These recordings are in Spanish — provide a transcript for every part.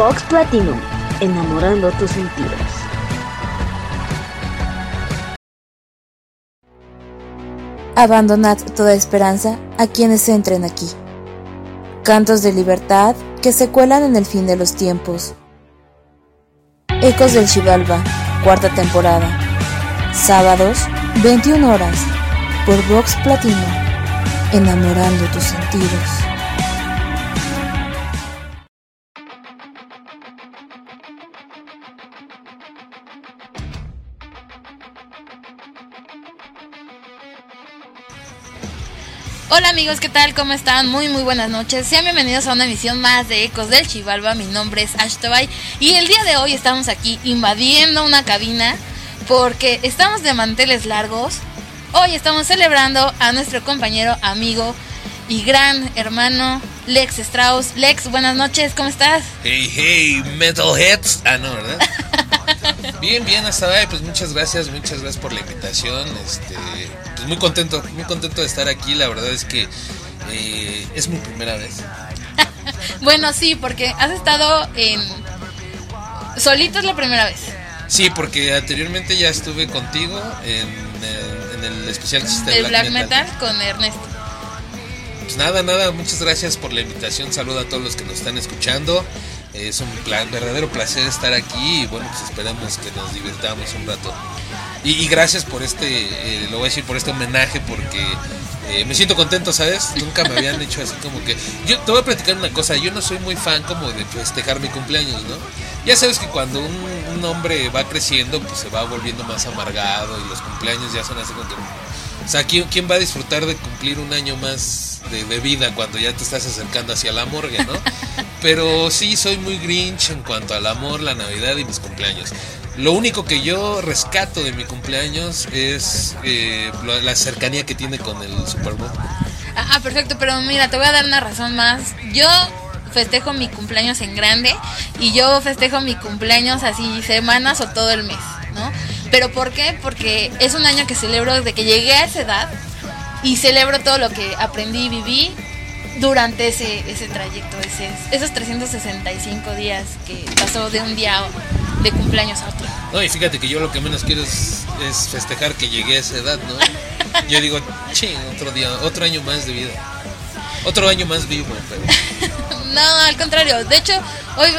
Vox Platinum, enamorando tus sentidos. Abandonad toda esperanza a quienes entren aquí. Cantos de libertad que se cuelan en el fin de los tiempos. Ecos del Chivalba, cuarta temporada. Sábados, 21 horas, por Vox Platino, enamorando tus sentidos. Hola amigos, ¿qué tal? ¿Cómo están? Muy muy buenas noches. Sean bienvenidos a una emisión más de Ecos del Chivalba. Mi nombre es Ashtobay y el día de hoy estamos aquí invadiendo una cabina porque estamos de manteles largos. Hoy estamos celebrando a nuestro compañero, amigo y gran hermano Lex Strauss. Lex, buenas noches, ¿cómo estás? Hey, hey, metalheads. Ah, no, ¿verdad? bien, bien, hasta ahí. Pues muchas gracias, muchas gracias por la invitación. Este, pues muy contento, muy contento de estar aquí. La verdad es que eh, es mi primera vez. bueno, sí, porque has estado en. Solito es la primera vez. Sí, porque anteriormente ya estuve contigo en, eh, en el especial de Black, Metal. con Ernesto. Pues nada, nada, muchas gracias por la invitación. Saludo a todos los que nos están escuchando. Es un verdadero placer estar aquí y bueno, pues esperamos que nos divirtamos un rato. Y, gracias por este, eh, lo voy a decir, por este homenaje porque eh, me siento contento, ¿sabes? Nunca me habían hecho así como que... Yo te voy a platicar una cosa, yo no soy muy fan como de festejar mi cumpleaños, ¿no? Ya sabes que cuando un, hombre va creciendo, pues se va volviendo más amargado y los cumpleaños ya son así como que... O sea, ¿quién, quién va a disfrutar de cumplir un año más de, de, vida cuando ya te estás acercando hacia la morgue, ¿no? Pero sí, soy muy grinch en cuanto al amor, la Navidad y mis cumpleaños. Lo único que yo rescato de mi cumpleaños es eh, la cercanía que tiene con el Super Bowl. Ah, ah, perfecto, pero mira, te voy a dar una razón más. Yo festejo mi cumpleaños en grande y yo festejo mi cumpleaños así semanas o todo el mes, ¿no? Pero ¿por qué? Porque es un año que celebro desde que llegué a esa edad y celebro todo lo que aprendí y viví durante ese, ese trayecto, ese, esos 365 días que pasó de un día de cumpleaños a otro. No, y fíjate que yo lo que menos quiero es, festejar que llegué a esa edad, ¿no? Yo digo, ching, otro día, otro año más de vida. Otro año más vivo, pero... no, al contrario. De hecho, hoy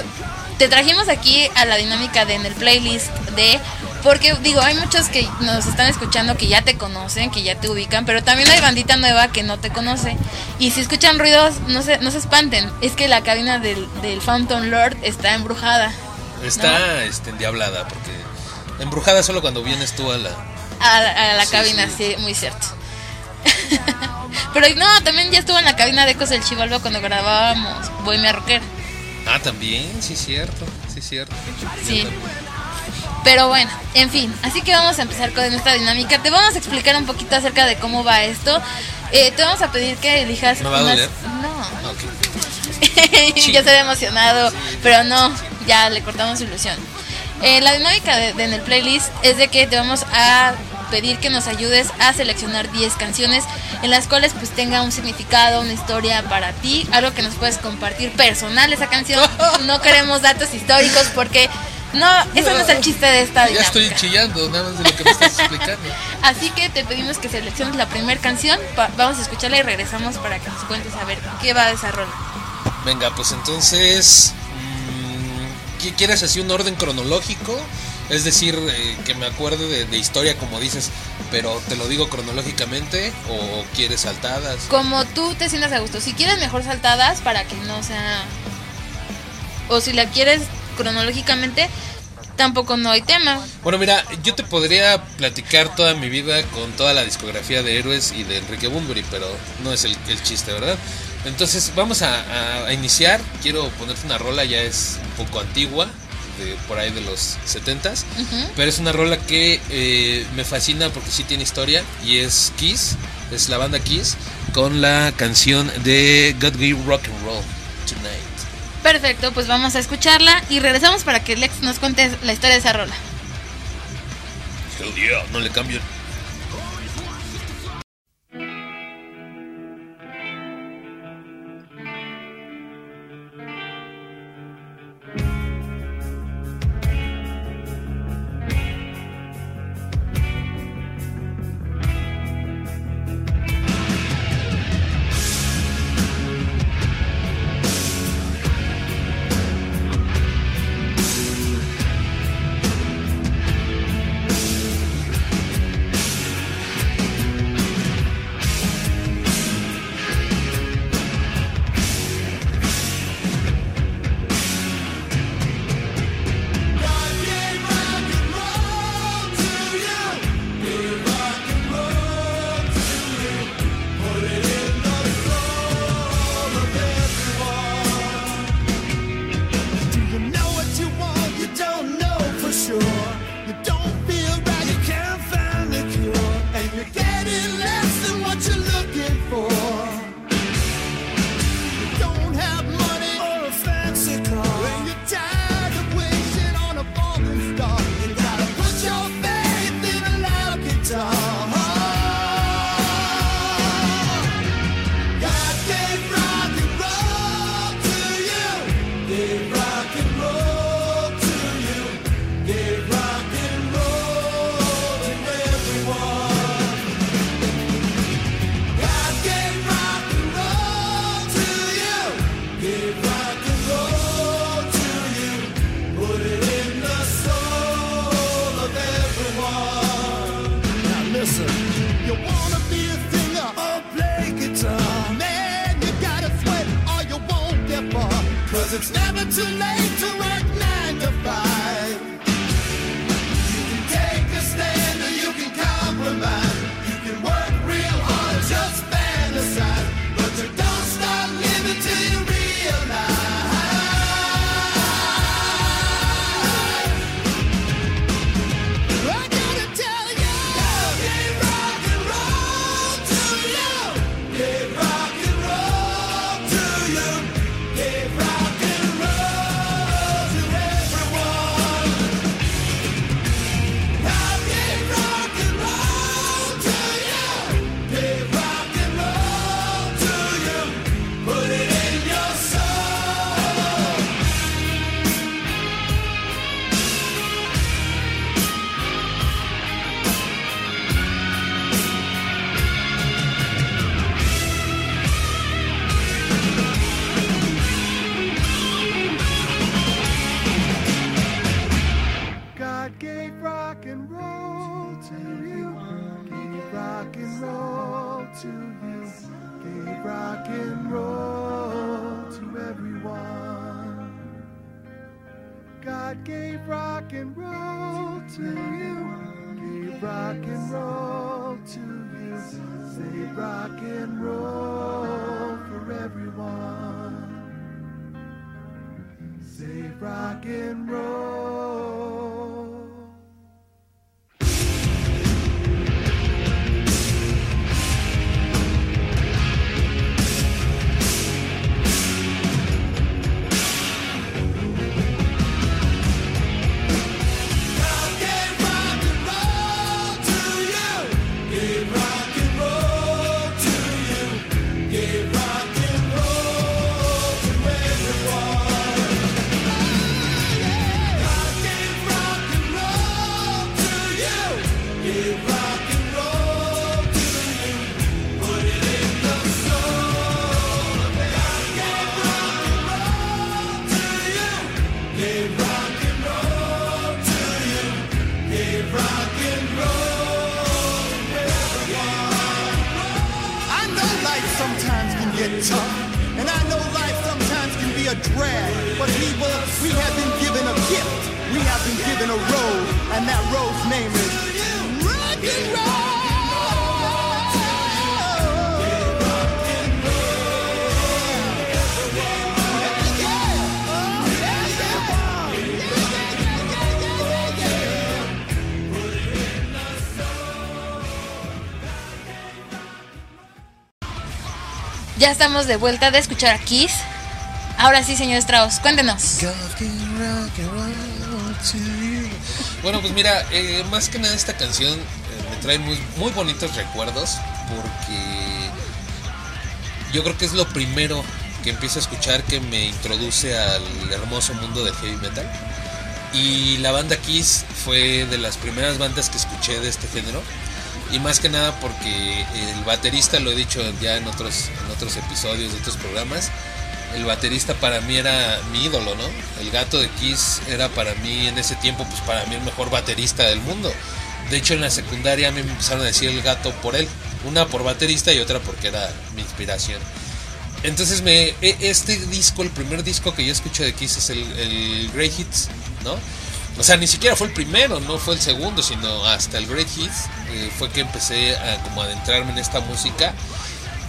te trajimos aquí a la dinámica de en el playlist de porque digo, hay muchos que nos están escuchando que ya te conocen, que ya te ubican, pero también hay bandita nueva que no te conoce. Y si escuchan ruidos, no se, no se espanten. Es que la cabina del, del Fountain Lord está embrujada. Está este, endiablada, porque embrujada solo cuando vienes tú a la... A, la cabina, sí. muy cierto. Pero no, también ya estuvo en la cabina de Ecos del Chivalba cuando grabábamos Bohemia Rocker. Ah, también, sí, cierto, sí, cierto. Sí. Pero bueno, en fin, así que vamos a empezar con esta dinámica. Te vamos a explicar un poquito acerca de cómo va esto. Eh, te vamos a pedir que elijas. ¿Me va a doler? No. ya se había emocionado, pero no, ya le cortamos su ilusión. Eh, la dinámica de, en el playlist es de que te vamos a pedir que nos ayudes a seleccionar 10 canciones en las cuales pues tenga un significado, una historia para ti, algo que nos puedes compartir personal esa canción. No queremos datos históricos porque no, eso no, es el chiste de esta dinámica. Ya estoy chillando nada más de lo que me estás explicando. Así que te pedimos que selecciones la primera canción, vamos a escucharla y regresamos para que nos cuentes a ver qué va a esa Venga, pues entonces ¿Quieres así un orden cronológico? Es decir, eh, que me acuerde de, historia como dices, pero te lo digo cronológicamente o quieres saltadas. Como tú te sientas a gusto. Si quieres mejor saltadas para que no sea... O si la quieres cronológicamente, tampoco no hay tema. Bueno, mira, yo te podría platicar toda mi vida con toda la discografía de Héroes y de Enrique Bunbury, pero no es el, chiste, ¿verdad? Entonces vamos a, iniciar. Quiero ponerte una rola, ya es un poco antigua, de por ahí de los 70s, pero es una rola que eh, me fascina porque sí tiene historia y es Kiss, es la banda Kiss, con la canción de God Give Rock and Roll Tonight. Perfecto, pues vamos a escucharla y regresamos para que Lex nos cuente la historia de esa rola. No le cambio Have been given a road, and that road's name is rock and Ya estamos de vuelta de escuchar a Kiss. Ahora sí, señor Strauss, cuéntenos. Bueno, pues mira, eh, más que nada esta canción eh, me trae muy, muy bonitos recuerdos porque yo creo que es lo primero que empiezo a escuchar que me introduce al hermoso mundo del heavy metal. Y la banda Kiss fue de las primeras bandas que escuché de este género. Y más que nada porque el baterista, lo he dicho ya en otros, en otros episodios de otros programas, el baterista para mí era mi ídolo, ¿no? El gato de Kiss era para mí en ese tiempo, pues para mí el mejor baterista del mundo. De hecho en la secundaria me empezaron a decir el gato por él. Una por baterista y otra porque era mi inspiración. Entonces me, e- este disco, el primer disco que yo escucho de Kiss es el, el Great Hits, ¿no? O sea, ni siquiera fue el primero, no fue el segundo, sino hasta el Great Hits eh, fue que empecé a como adentrarme en esta música.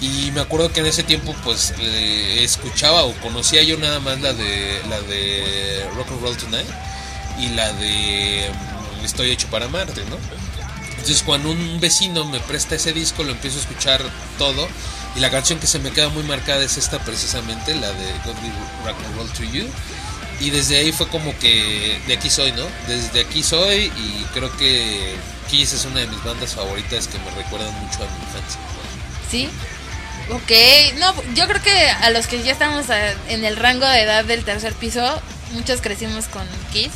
Y me acuerdo que en ese tiempo pues escuchaba o conocía yo nada más la de la de Rock and Roll Tonight y la de mm, Estoy hecho para amarte, ¿no? Entonces cuando un vecino me presta ese disco lo empiezo a escuchar todo y la canción que se me queda muy marcada es esta precisamente, la de God Rock and Roll to You. Y desde ahí fue como que de aquí soy, ¿no? Desde aquí soy y creo que Kiss es una de mis bandas favoritas que me recuerdan mucho a mi infancia. ¿Sí? Ok, no, yo creo que a los que ya estamos a- en el rango de edad del tercer piso, muchos crecimos con Kiss.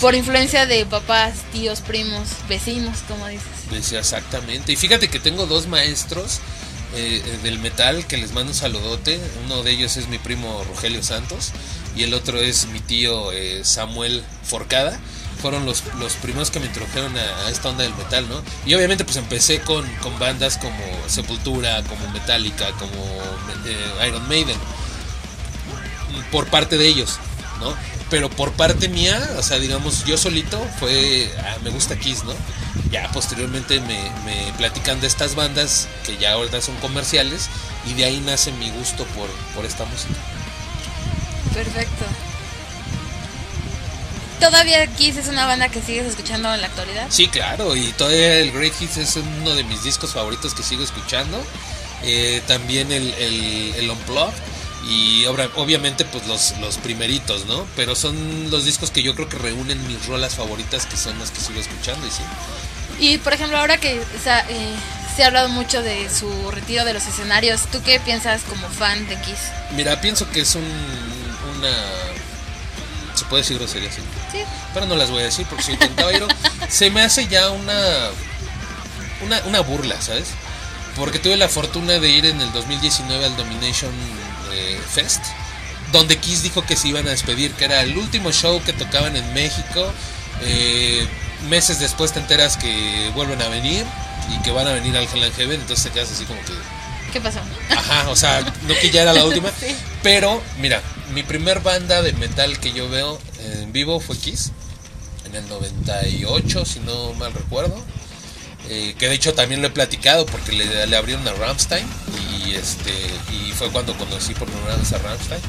Por influencia de papás, tíos, primos, vecinos, como dices. Decía exactamente. Y fíjate que tengo dos maestros eh, eh, del metal que les mando un saludote. Uno de ellos es mi primo Rogelio Santos y el otro es mi tío eh, Samuel Forcada. Fueron los, los primeros que me introdujeron a, esta onda del metal, ¿no? Y obviamente pues empecé con, con bandas como Sepultura, como Metallica, como eh, Iron Maiden. por parte de ellos, ¿no? Pero por parte mía, o sea, digamos, yo solito fue, ah, me gusta Kiss, ¿no? Ya posteriormente me, platican de estas bandas que ya ahora son comerciales y de ahí nace mi gusto por, por esta música. Perfecto. ¿Todavía Kiss es una banda que sigues escuchando en la actualidad? Sí, claro, y todavía el Great Hits es uno de mis discos favoritos que sigo escuchando. Eh, también el, el, el Unplugged y obra- obviamente pues los, los primeritos, ¿no? Pero son los discos que yo creo que reúnen mis rolas favoritas que son las que sigo escuchando y sí. Y por ejemplo, ahora que eh, se ha hablado mucho de su retiro de los escenarios, ¿tú qué piensas como fan de Kiss? Mira, pienso que es un, una... Se puede decir grosería, sí. Sí. Pero no las voy a decir porque soy un caballero. Se me hace ya una, una, una burla, ¿sabes? Porque tuve la fortuna de ir en el 2019 al Domination eh, Fest, donde Kiss dijo que se iban a despedir, que era el último show que tocaban en México. Eh, meses después te enteras que vuelven a venir y que van a venir al Hell and Heaven, entonces te quedas así como que... ¿Qué pasó? Ajá, o sea, no que ya era la última. Sí. Pero, mira, mi primer banda de metal que yo veo en vivo fue Kiss. En el 98, si no mal recuerdo. Eh, que de hecho también lo he platicado porque le, abrieron a Ramstein. Y, este, y fue cuando conocí por primera vez a Ramstein.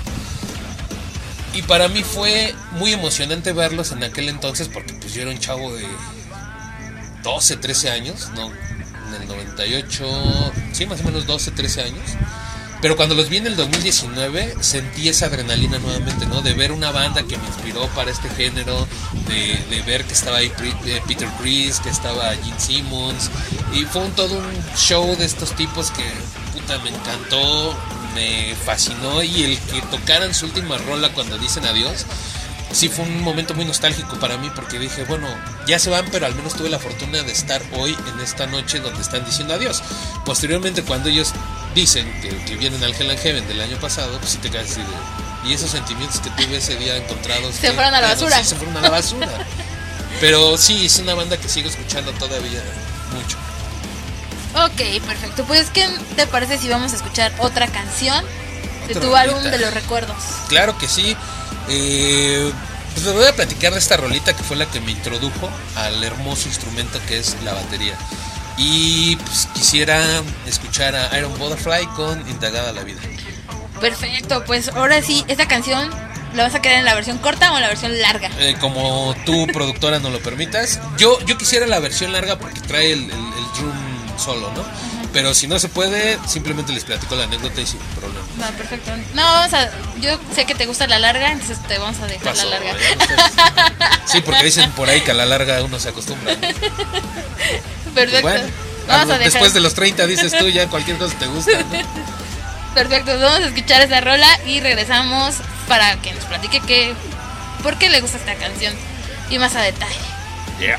Y para mí fue muy emocionante verlos en aquel entonces porque pues yo era un chavo de 12, 13 años, ¿no? En el 98, sí, más o menos 12, 13 años. Pero cuando los vi en el 2019 sentí esa adrenalina nuevamente, ¿no? De ver una banda que me inspiró para este género, de, ver que estaba ahí eh, Peter Chris, que estaba Gene Simmons. Y fue un, todo un show de estos tipos que, puta, me encantó, me fascinó. Y el que tocaran su última rola cuando dicen adiós, sí fue un momento muy nostálgico para mí porque dije, bueno, ya se van, pero al menos tuve la fortuna de estar hoy en esta noche donde están diciendo adiós. Posteriormente, cuando ellos dicen que, que vienen al Hell and Heaven del año pasado, pues sí te quedas así de... Y esos sentimientos que tuve ese día encontrados... Se ¿qué fueron a la basura. Sí, se fueron a la basura. pero sí, es una banda que sigo escuchando todavía mucho. Ok, perfecto. Pues, ¿qué te parece si vamos a escuchar otra canción de Otra tu rolita. álbum de los recuerdos? Claro que sí. Eh, pues les voy a platicar de esta rolita que fue la que me introdujo al hermoso instrumento que es la batería. Y pues quisiera escuchar a Iron Butterfly con Indagada la Vida. Perfecto, pues ahora sí, esta canción la vas a quedar en la versión corta o en la versión larga. Eh, como tú, productora, no lo permitas. Yo, yo quisiera la versión larga porque trae el, el- el drum solo, ¿no? Pero si no se puede, simplemente les platico la anécdota y sin problema. Va, perfecto. No, vamos a. Yo sé que te gusta la larga, entonces te vamos a dejar la larga. Sí, porque dicen por ahí que a la larga uno se acostumbra. ¿no? Perfecto. Bueno, vamos algo- a dejar. después de los 30 dices tú ya cualquier cosa te gusta. ¿no? Perfecto, vamos a escuchar esa rola y regresamos para que nos platique qué, por qué le gusta esta canción y más a detalle. Yeah.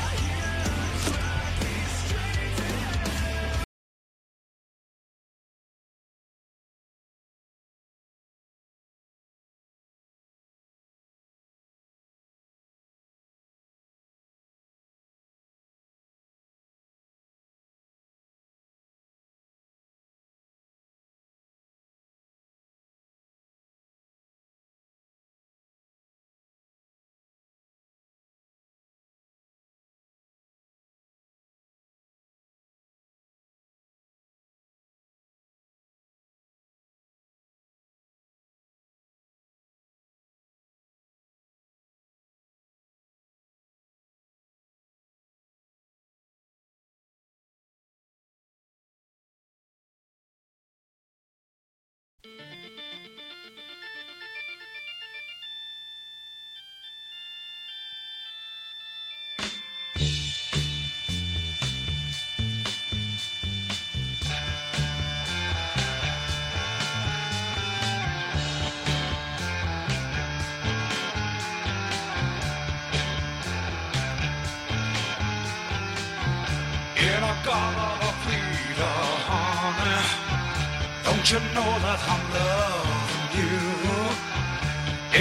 That I'm loving you?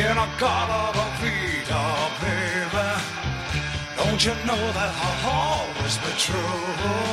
In a god of a Frida, baby. Don't you know that I'll always be true?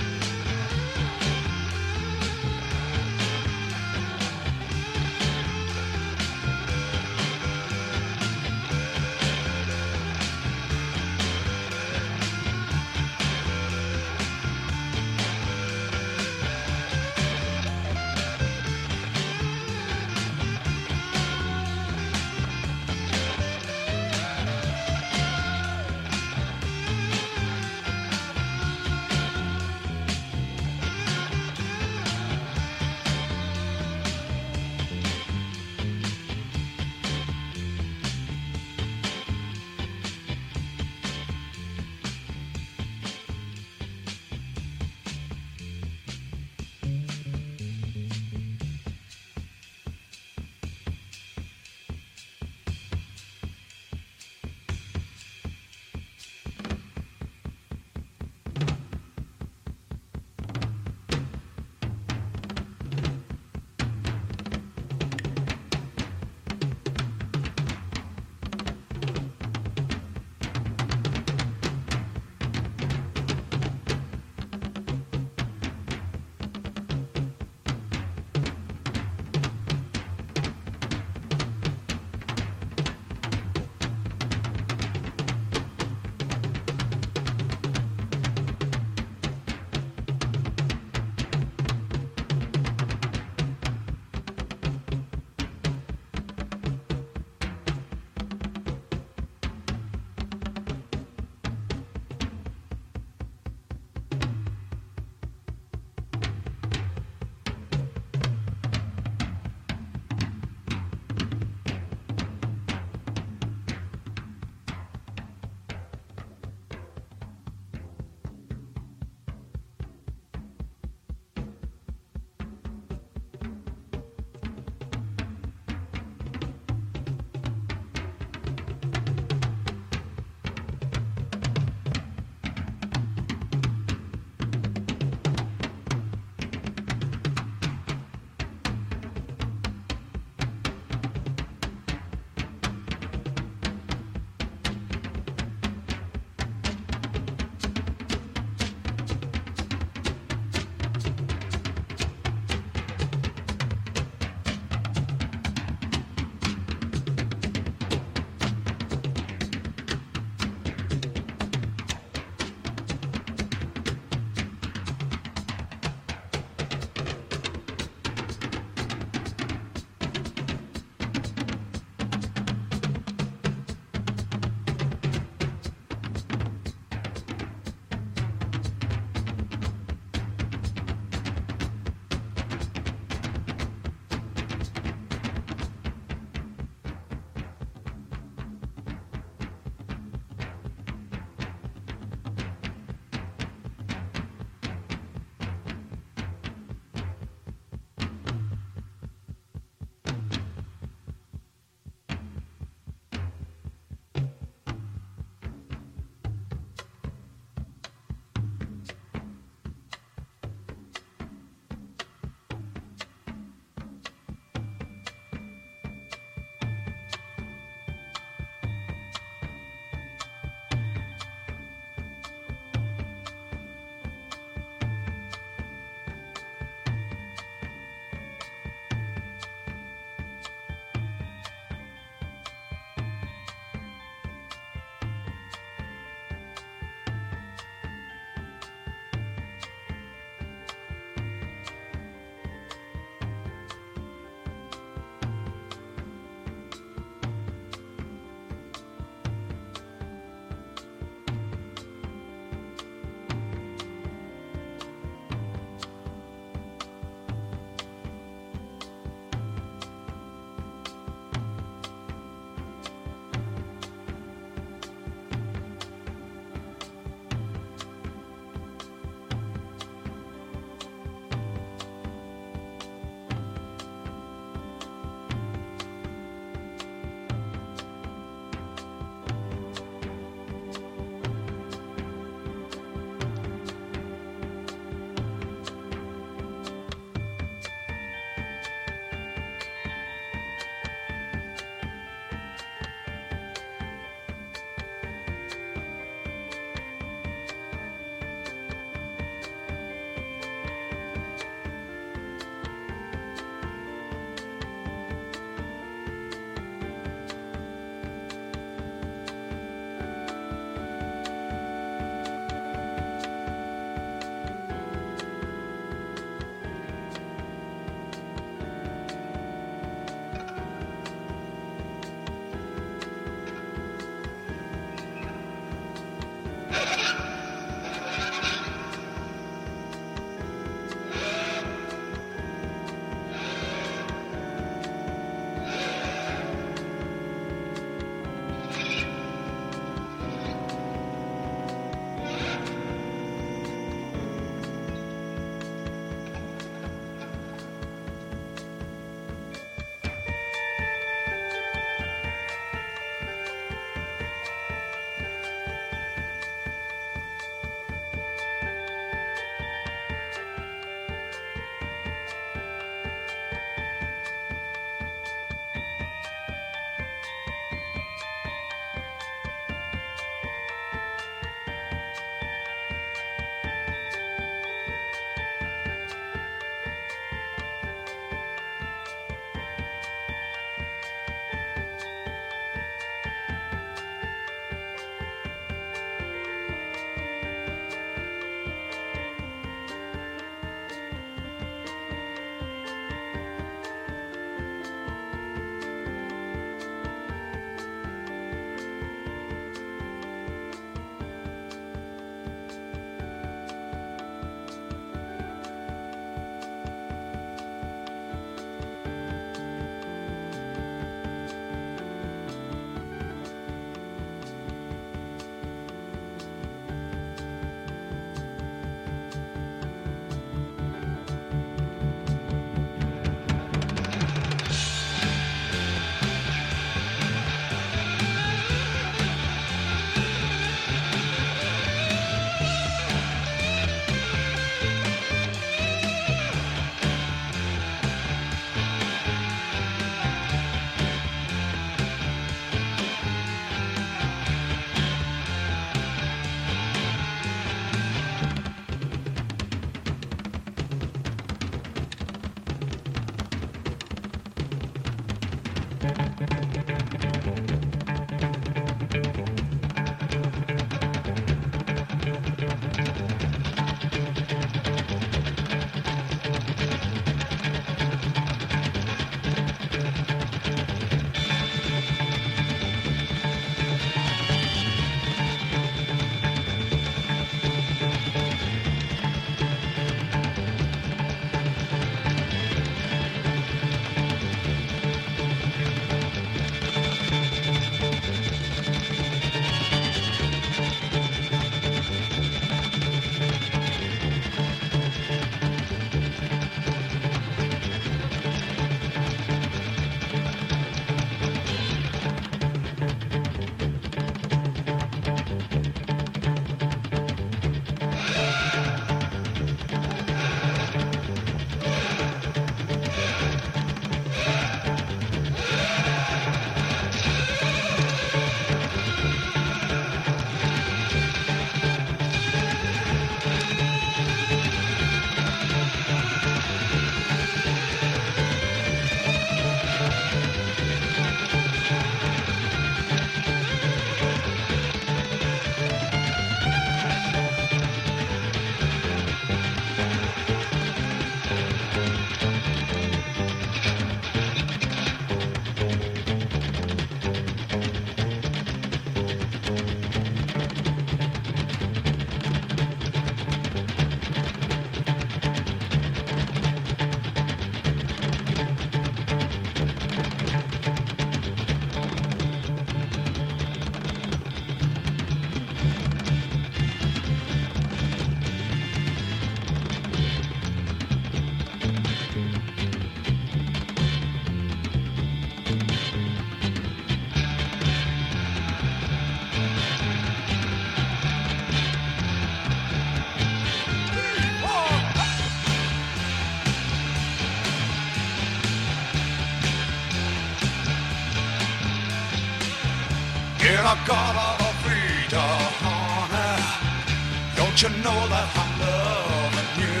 You know that I'm loving you?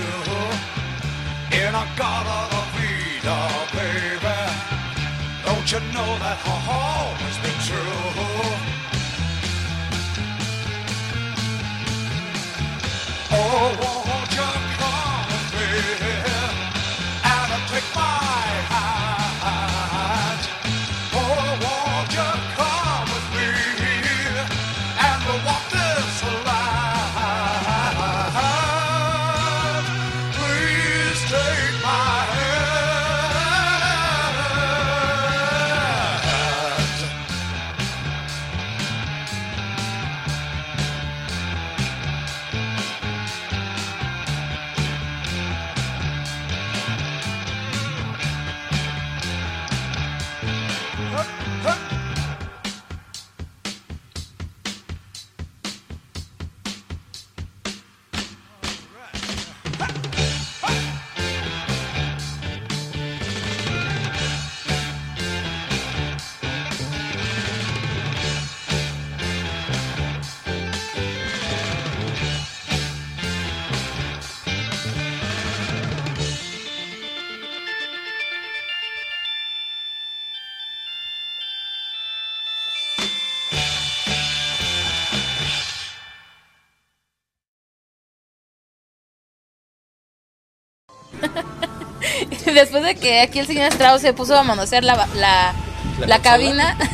In a God of freedom, baby. Don't you know that I've always been true? Después de que aquí el señor Strauss se puso a manosear la, la, ¿La cabina.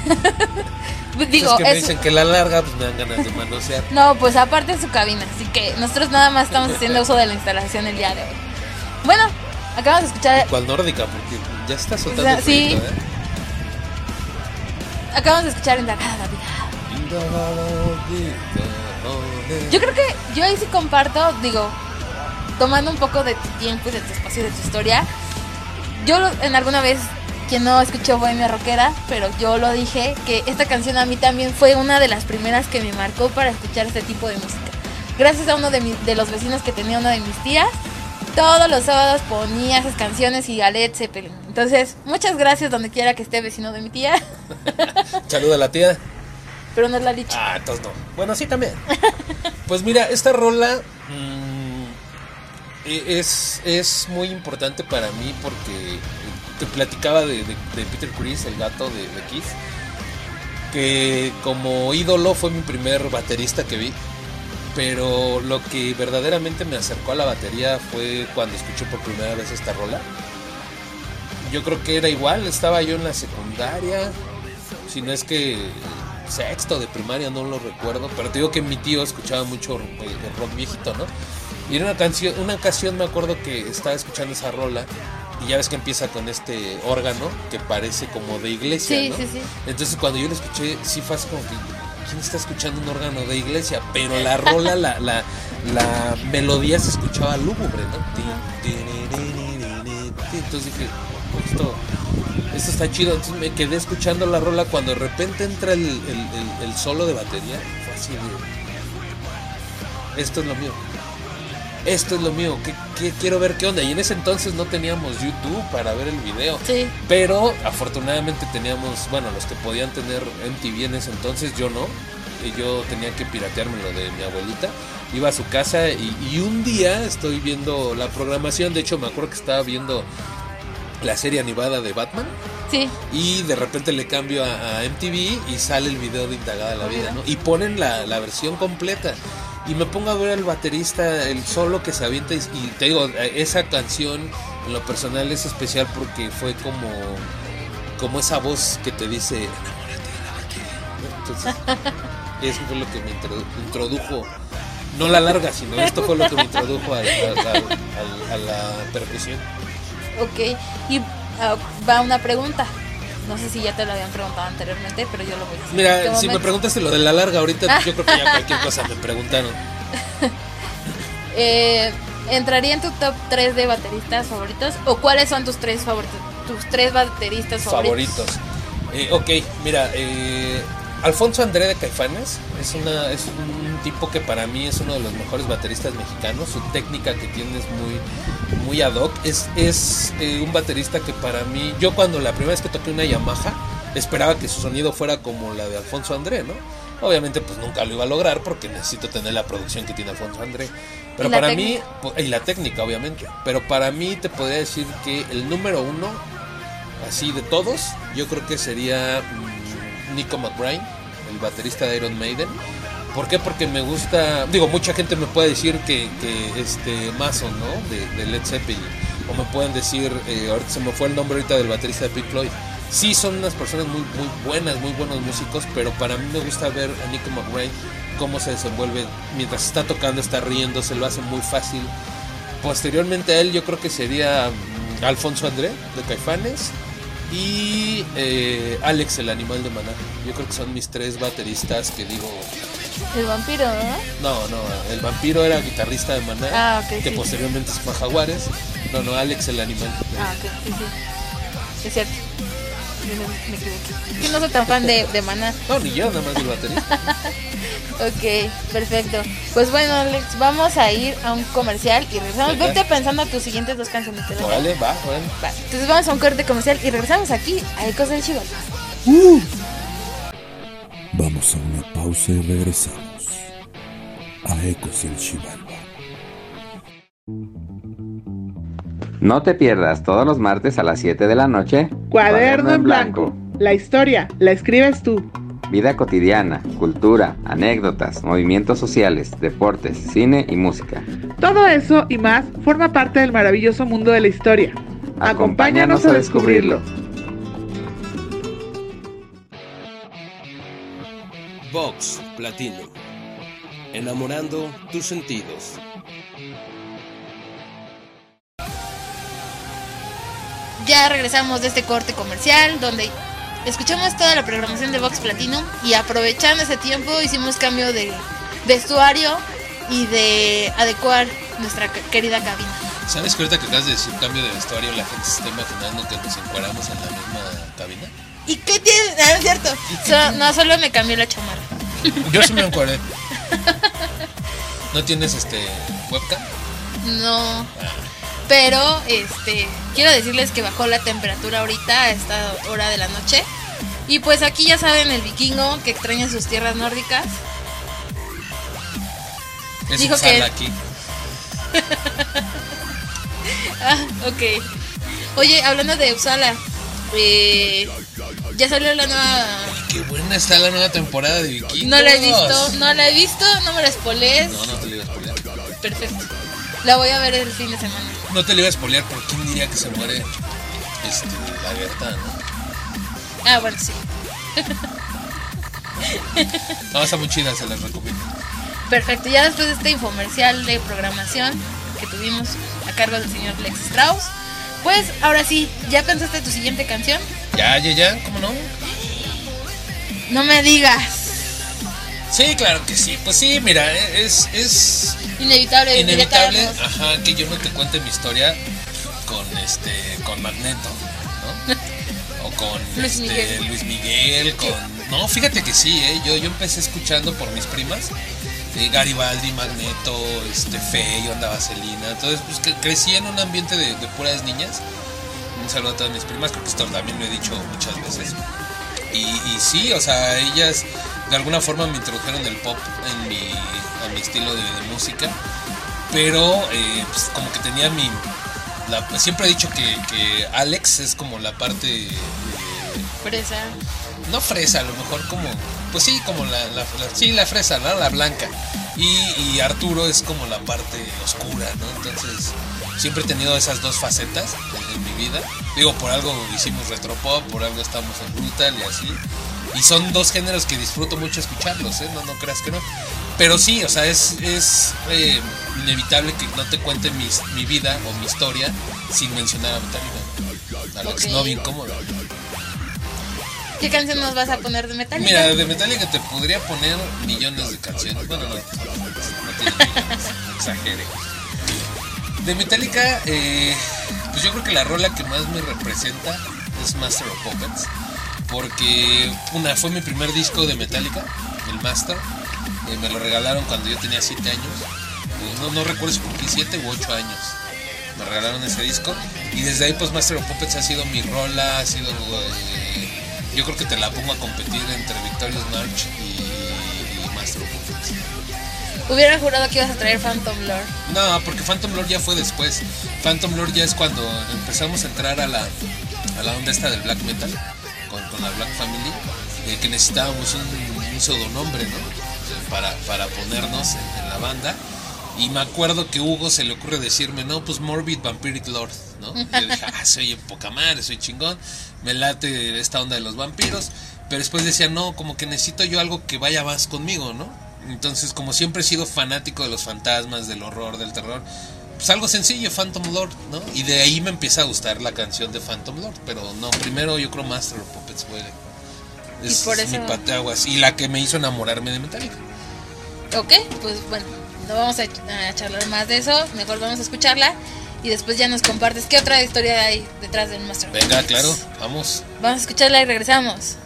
Digo, es que me es- dicen que la larga, pues me dan ganas de manosear. No, pues aparte de su cabina. Así que nosotros nada más estamos haciendo uso de la instalación el día de hoy. Bueno, acabamos de escuchar. ¿Cuál nórdica? Porque ya está O soltando sea, el sí. frito, ¿eh? Acabamos de escuchar Indagada la vida. Yo creo que yo ahí sí comparto, digo, tomando un poco de tu tiempo y de tu espacio y de tu historia. Yo en alguna vez, quien no escuchó Bohemia Rockera, pero yo lo dije, que esta canción a mí también fue una de las primeras que me marcó para escuchar este tipo de música. Gracias a uno de, de los vecinos que tenía una de mis tías, todos los sábados ponía esas canciones y a Led Zeppelin. Entonces, muchas gracias donde quiera que esté vecino de mi tía, Saluda a la tía. pero no es la licha. Ah, entonces no. Bueno, sí también. Pues mira, esta rola mm, e- es, es muy importante para mí porque te platicaba de, Peter Chris, el gato de, de que como ídolo fue mi primer baterista que vi. Pero lo que verdaderamente me acercó a la batería fue cuando escuché por primera vez esta rola. Yo creo que era igual, estaba yo en la secundaria, si no es que sexto de primaria, no lo recuerdo, pero te digo que mi tío escuchaba mucho eh, el rock viejito, ¿no? Y en una canción, una ocasión me acuerdo que estaba escuchando esa rola y ya ves que empieza con este órgano que parece como de iglesia, Sí, ¿no? sí, sí. Entonces cuando yo lo escuché, sí fue así como que, ¿quién está escuchando un órgano de iglesia? Pero la rola, la, la, la melodía se escuchaba lúgubre, ¿no? Entonces dije, "Oh, esto, esto está chido. Entonces me quedé escuchando la rola cuando de repente entra el, el- el- el solo de batería. Fue así de, esto es lo mío. Esto es lo mío, ¿qué, qué quiero ver qué onda? Y en ese entonces no teníamos YouTube para ver el video. Sí. Pero afortunadamente teníamos, bueno, los que podían tener MTV en ese entonces, yo no. Y yo tenía que piratearme lo de mi abuelita. Iba a su casa y, y un día estoy viendo la programación. De hecho, me acuerdo que estaba viendo la serie animada de Batman. Sí. Y de repente le cambio a, a MTV y sale el video de Indagada la Vida, ¿no? Y ponen la, la versión completa. Y me pongo a ver al baterista, el solo que se avienta. Y, y te digo, esa canción en lo personal es especial porque fue como, como esa voz que te dice, enamórate de la batería. ¿no? Entonces, eso fue lo que me introdu- introdujo. No la larga, sino esto fue lo que me introdujo al- a la percusión. Ok, y ah, va una pregunta. No sé si ya te lo habían preguntado anteriormente, pero yo lo voy a hacer. Mira, este si me preguntaste lo de la larga ahorita, yo creo que ya cualquier cosa me preguntaron. Eh, ¿Entraría en tu top 3 de bateristas favoritos? ¿O cuáles son tus tres favoritos? Tus tres bateristas favoritos. Favoritos. Eh, ok, mira, eh, Alfonso André de Caifanes es, una, es un tipo que para mí es uno de los mejores bateristas mexicanos. Su técnica que tiene es muy, muy ad hoc. Es, es eh, un baterista que para mí, yo cuando la primera vez que toqué una Yamaha, esperaba que su sonido fuera como la de Alfonso André, ¿no? Obviamente pues nunca lo iba a lograr porque necesito tener la producción que tiene Alfonso André. Pero para mí, técnica. po- y la técnica obviamente, pero para mí te podría decir que el número uno, así de todos, yo creo que sería mm, Nico McBride, el baterista de Iron Maiden. ¿Por qué? Porque me gusta, digo, mucha gente me puede decir que, que este Mason, ¿no? De, de Led Zeppelin. O me pueden decir, eh, ahorita se me fue el nombre ahorita del baterista de Pink Floyd. Sí, son unas personas muy, muy buenas, muy buenos músicos, pero para mí me gusta ver a Nico McBride cómo se desenvuelve mientras está tocando, está riendo, se lo hace muy fácil. Posteriormente a él yo creo que sería mm, Alfonso André de Caifanes y eh, Alex el animal de Maná. Yo creo que son mis tres bateristas que digo, El vampiro, ¿no? no, no, el vampiro era guitarrista de Maná, Ah, que sí. posteriormente se fue a Jaguares. No, no, Alex el animal. Ah, ok, sí, sí. Es cierto. Yo me, me equivoqué. Yo no soy tan fan de, de Maná. No, ni yo, nada más baterista. Ok, perfecto. Pues bueno, Alex, vamos a ir a un comercial y regresamos. Vete pensando tus siguientes dos canciones. Órale, va, órale. Va, Entonces vamos a un corte comercial y regresamos aquí a Ecos del Chival. Vamos a una pausa y regresamos a Ecos del Chivalba. No te pierdas todos los martes a las 7 de la noche. Cuaderno en blanco. La historia la escribes tú. Vida cotidiana, cultura, anécdotas, movimientos sociales, deportes, cine y música. Todo eso y más forma parte del maravilloso mundo de la historia. Acompáñanos a descubrirlo. Vox Platino. Enamorando tus sentidos. Ya regresamos de este corte comercial donde escuchamos toda la programación de Vox Platino y aprovechando ese tiempo hicimos cambio de vestuario y de adecuar nuestra querida cabina. ¿Sabes que ahorita que acabas de decir cambio de vestuario, la gente se está imaginando que nos encuadramos en la misma cabina? ¿Y qué tiene? Ah, No, es cierto. So- no, solo me cambié la chamarra. Yo sí me encuadré. ¿No tienes este webcam? No. Pero, este, quiero decirles que bajó la temperatura ahorita a esta hora de la noche. Y pues aquí ya saben el vikingo que extraña sus tierras nórdicas. Es Dijo que- aquí. Ah, ok. Oye, hablando de Uppsala, eh, ya salió la nueva... Qué buena está la nueva temporada de Vikingos. No la he visto, no la he visto, no me la spoilees. No, no te lo iba a spoilear. Perfecto. La voy a ver el fin de semana. No te lo iba a spoilear, pero ¿quién diría que se muere este, la Berta, no? Ah, bueno, sí. No, está muy chida, se las recomiendo. Perfecto, ya después de este infomercial de programación que tuvimos a cargo del señor Lex Strauss, pues ahora sí, ¿ya pensaste tu siguiente canción? Ya, ya, ya, ¿cómo no? No me digas. Sí, claro que sí. Pues sí, mira, es, es Inevitable, inevitable, ajá, que yo no te cuente mi historia con este, con Magneto, ¿no? O con Luis este, Miguel. Luis Miguel, con... No, fíjate que sí, ¿eh? Yo, yo empecé escuchando por mis primas. eh, Garibaldi, Magneto, este, Fe, Onda Vaselina. Entonces, pues que crecí en un ambiente de, de puras niñas. Un saludo a todas mis primas, creo que esto también lo he dicho muchas veces. Y, y sí, o sea, ellas de alguna forma me introdujeron el pop en mi, mi estilo de, de música. Pero eh, pues, como que tenía mi... la- siempre he dicho que, que Alex es como la parte... eh, Fresa. no fresa, a lo mejor como, pues sí, como la, la- la- sí, la fresa, ¿no? La blanca. Y, y Arturo es como la parte oscura, ¿no? Entonces, siempre he tenido esas dos facetas en, en mi vida. Digo, por algo hicimos retropop, por algo estamos en brutal y así. Y son dos géneros que disfruto mucho escucharlos, ¿eh? No, no creas que no. Pero sí, o sea, es, es eh, inevitable que no te cuente mis- mi vida o mi historia sin mencionar a Metallica. Alex, Ok. no bien cómodo. ¿Qué canción nos vas a poner de Metallica? Mira, de Metallica te podría poner millones de canciones. Bueno, no, no tiene millones, exagere. De Metallica, eh, pues yo creo que la rola que más me representa es Master of Puppets. Porque, una, fue mi primer disco de Metallica, el Master. Eh, me lo regalaron cuando yo tenía 7 años. Eh, no, no recuerdo si cumplí 7 u 8 años. Me regalaron ese disco. Y desde ahí, pues Master of Puppets ha sido mi rola, ha sido. eh, yo creo que te la pongo a competir entre Victorious March y Hubiera jurado que ibas a traer Phantom Lord. No, porque Phantom Lord ya fue después. Phantom Lord ya es cuando empezamos a entrar a la, a la onda esta del black metal, con, la Black Family, que necesitábamos un, un pseudonombre, ¿no? Para, para ponernos en, en la banda. Y me acuerdo que Hugo se le ocurre decirme, no, pues Morbid Vampiric Lord, ¿no? Y yo dije, ah, soy en poca madre, soy chingón, me late esta onda de los vampiros. Pero después decía, no, como que necesito yo algo que vaya más conmigo, ¿no? Entonces, como siempre he sido fanático de los fantasmas, del horror, del terror, pues algo sencillo, Phantom Lord, ¿no? Y de ahí me empieza a gustar la canción de Phantom Lord. Pero no, primero yo creo Master of Puppets fue. Es Y por eso- mi pateaguas. Y la que me hizo enamorarme de Metallica. Ok, pues bueno, no vamos a, a charlar más de eso. Mejor vamos a escucharla. Y después ya nos compartes qué otra historia hay detrás del Master. of Venga, Puppets. claro, vamos. Vamos a escucharla y regresamos.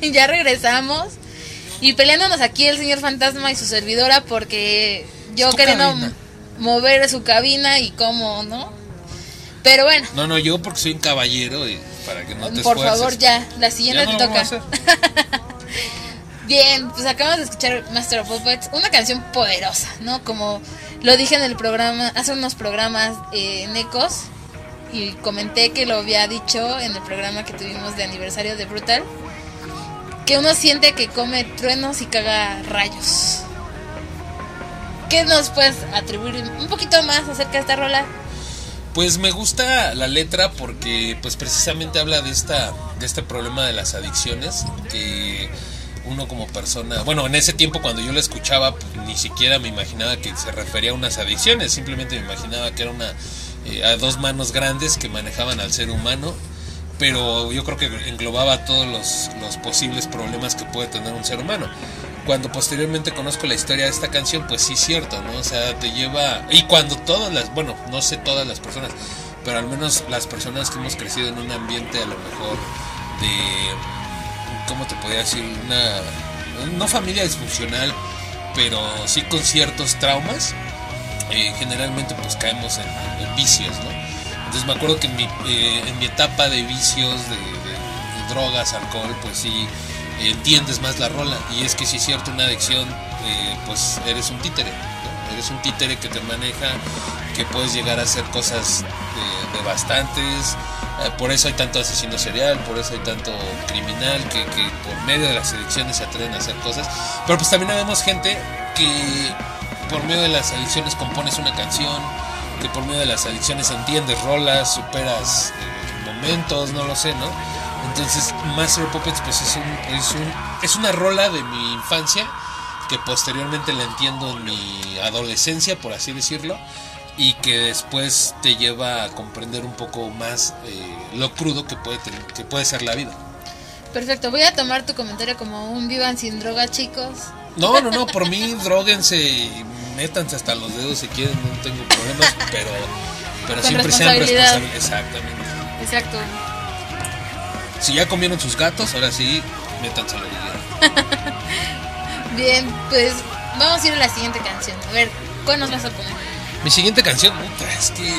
ya regresamos. Y peleándonos aquí el señor fantasma y su servidora porque yo queriendo cabina. mover su cabina y cómo, ¿no? Pero bueno, No, no, yo porque soy un caballero y para que no te por esfuerces. favor ya, la siguiente Ya no te toca. Bien, pues acabamos de escuchar Master of Puppets, una canción poderosa, ¿no? Como lo dije en el programa, hace unos programas eh, en Ecos, y comenté que lo había dicho en el programa que tuvimos de aniversario de Brutal, que uno siente que come truenos y caga rayos. ¿Qué nos puedes atribuir un poquito más acerca de esta rola? Pues me gusta la letra porque pues precisamente habla de esta de este problema de las adicciones que uno como persona, bueno, en ese tiempo cuando yo la escuchaba pues, ni siquiera me imaginaba que se refería a unas adicciones, simplemente me imaginaba que era una eh, a dos manos grandes que manejaban al ser humano, pero yo creo que englobaba todos los, los posibles problemas que puede tener un ser humano. Cuando posteriormente conozco la historia de esta canción, pues sí es cierto, ¿no? O sea, te lleva... Y cuando todas las, bueno, no sé todas las personas, pero al menos las personas que hemos crecido en un ambiente a lo mejor de... ¿Cómo te podría decir? Una... No familia disfuncional, pero sí con ciertos traumas, eh, generalmente pues caemos en, en vicios, ¿no? Entonces me acuerdo que en mi, eh, en mi etapa de vicios, de, de- de drogas, alcohol, pues sí entiendes más la rola. Y es que si es cierto, una adicción, eh, pues eres un títere, ¿no? Eres un títere que te maneja, que puedes llegar a hacer cosas eh, devastantes. Eh, por eso hay tanto asesino serial, por eso hay tanto criminal que, que por medio de las adicciones se atreven a hacer cosas. Pero pues también vemos gente que por medio de las adicciones compones una canción, que por medio de las adicciones entiendes rolas, superas eh, momentos, no lo sé, ¿no? Entonces, Master of Puppets pues es, un, es, un, es una rola de mi infancia que posteriormente la entiendo en mi adolescencia, por así decirlo, y que después te lleva a comprender un poco más eh, lo crudo que puede, tener, que puede ser la vida. Perfecto, voy a tomar tu comentario como un vivan sin droga, chicos. No, no, no, por mí droguense métanse hasta los dedos si quieren, no tengo problemas, pero, pero Con siempre sean responsables. Exactamente. Exacto. Si ya comieron sus gatos, ahora sí, métanse la vida. Bien, pues vamos a ir a la siguiente canción. A ver, ¿cuál nos vas a poner? Mi siguiente canción, puta, es que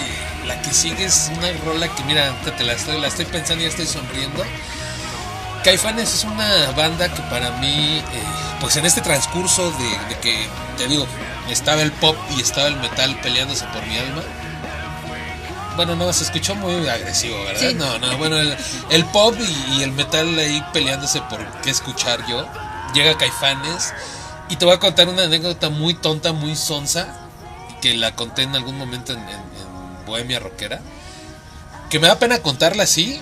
la que sigue es una rola que, mira, te la estoy, la estoy pensando y ya estoy sonriendo. Caifanes es una banda que para mí, eh, pues en este transcurso de, de que, te digo, estaba el pop y estaba el metal peleándose por mi alma. Bueno, no, se escuchó muy agresivo, ¿verdad? Sí. No, no, bueno, el, el pop y, y el metal ahí peleándose por qué escuchar yo. Llega Caifanes y te voy a contar una anécdota muy tonta, muy sonsa, que la conté en algún momento en, en- en Bohemia Rockera. Que me da pena contarla así,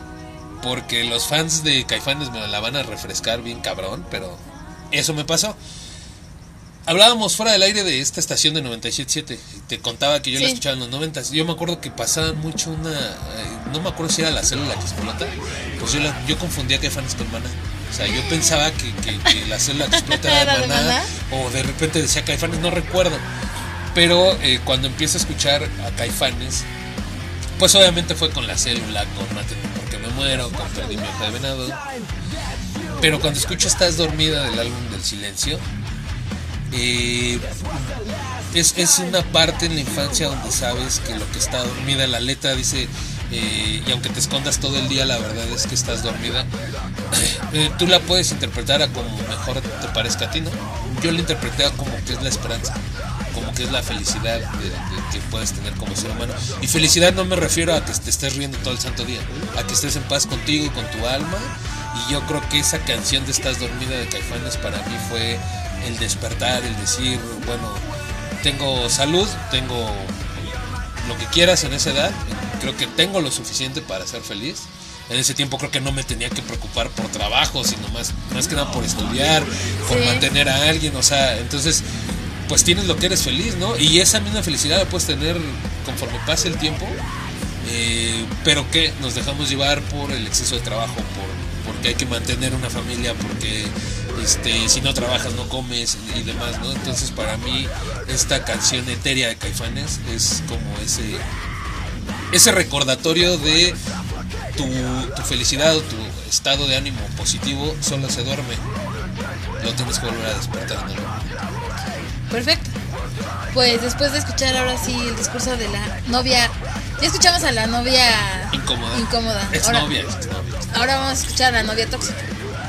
porque los fans de Caifanes me la van a refrescar bien cabrón, pero eso me pasó. Hablábamos fuera del aire de esta estación de 97.7. Te contaba que yo la Sí. escuchaba en los 90. Yo me acuerdo que pasaba mucho una. eh, no me acuerdo si era la célula que explota. Pues yo, la- yo confundía Caifanes con Maná. O sea, yo pensaba que, que- que la célula que explota era ¿Era de de Maná. Maná? O de repente decía Caifanes, no recuerdo. Pero eh, cuando empiezo a escuchar a Caifanes, pues obviamente fue con la célula, con Mátenme porque me muero, con Perdí de venado. Pero cuando escucho Estás dormida del álbum del silencio, eh, es, es una parte en la infancia donde sabes que lo que está dormida, la letra dice, eh, y aunque te escondas todo el día, la verdad es que estás dormida. Eh, tú la puedes interpretar a como mejor te parezca a ti, ¿no? Yo la interpreté como que es la esperanza, como que es la felicidad que puedes tener como ser humano. Y felicidad no me refiero a que te estés riendo todo el santo día, a que estés en paz contigo con tu alma. Y yo creo que esa canción de Estás dormida de Caifanes para mí fue el despertar, el decir, bueno, tengo salud, tengo lo que quieras en esa edad, creo que tengo lo suficiente para ser feliz. En ese tiempo creo que no me tenía que preocupar por trabajo, sino más, más que nada por estudiar, por Sí. mantener a alguien, o sea, entonces pues tienes lo que eres feliz, ¿no? Y esa misma felicidad la puedes tener conforme pase el tiempo, eh, pero que nos dejamos llevar por el exceso de trabajo, por, porque hay que mantener una familia, porque este, si no trabajas no comes y demás, ¿no? Entonces para mí esta canción etérea de Caifanes es como ese, ese recordatorio de tu, tu felicidad o tu, estado de ánimo positivo, solo se duerme. Lo tienes que volver a despertar. ¿no? Perfecto. Pues después de escuchar ahora sí el discurso de la novia, ya escuchamos a la novia Incómoda. incómoda. Es Ahora, novia, es novia. ahora vamos a escuchar a la novia tóxica.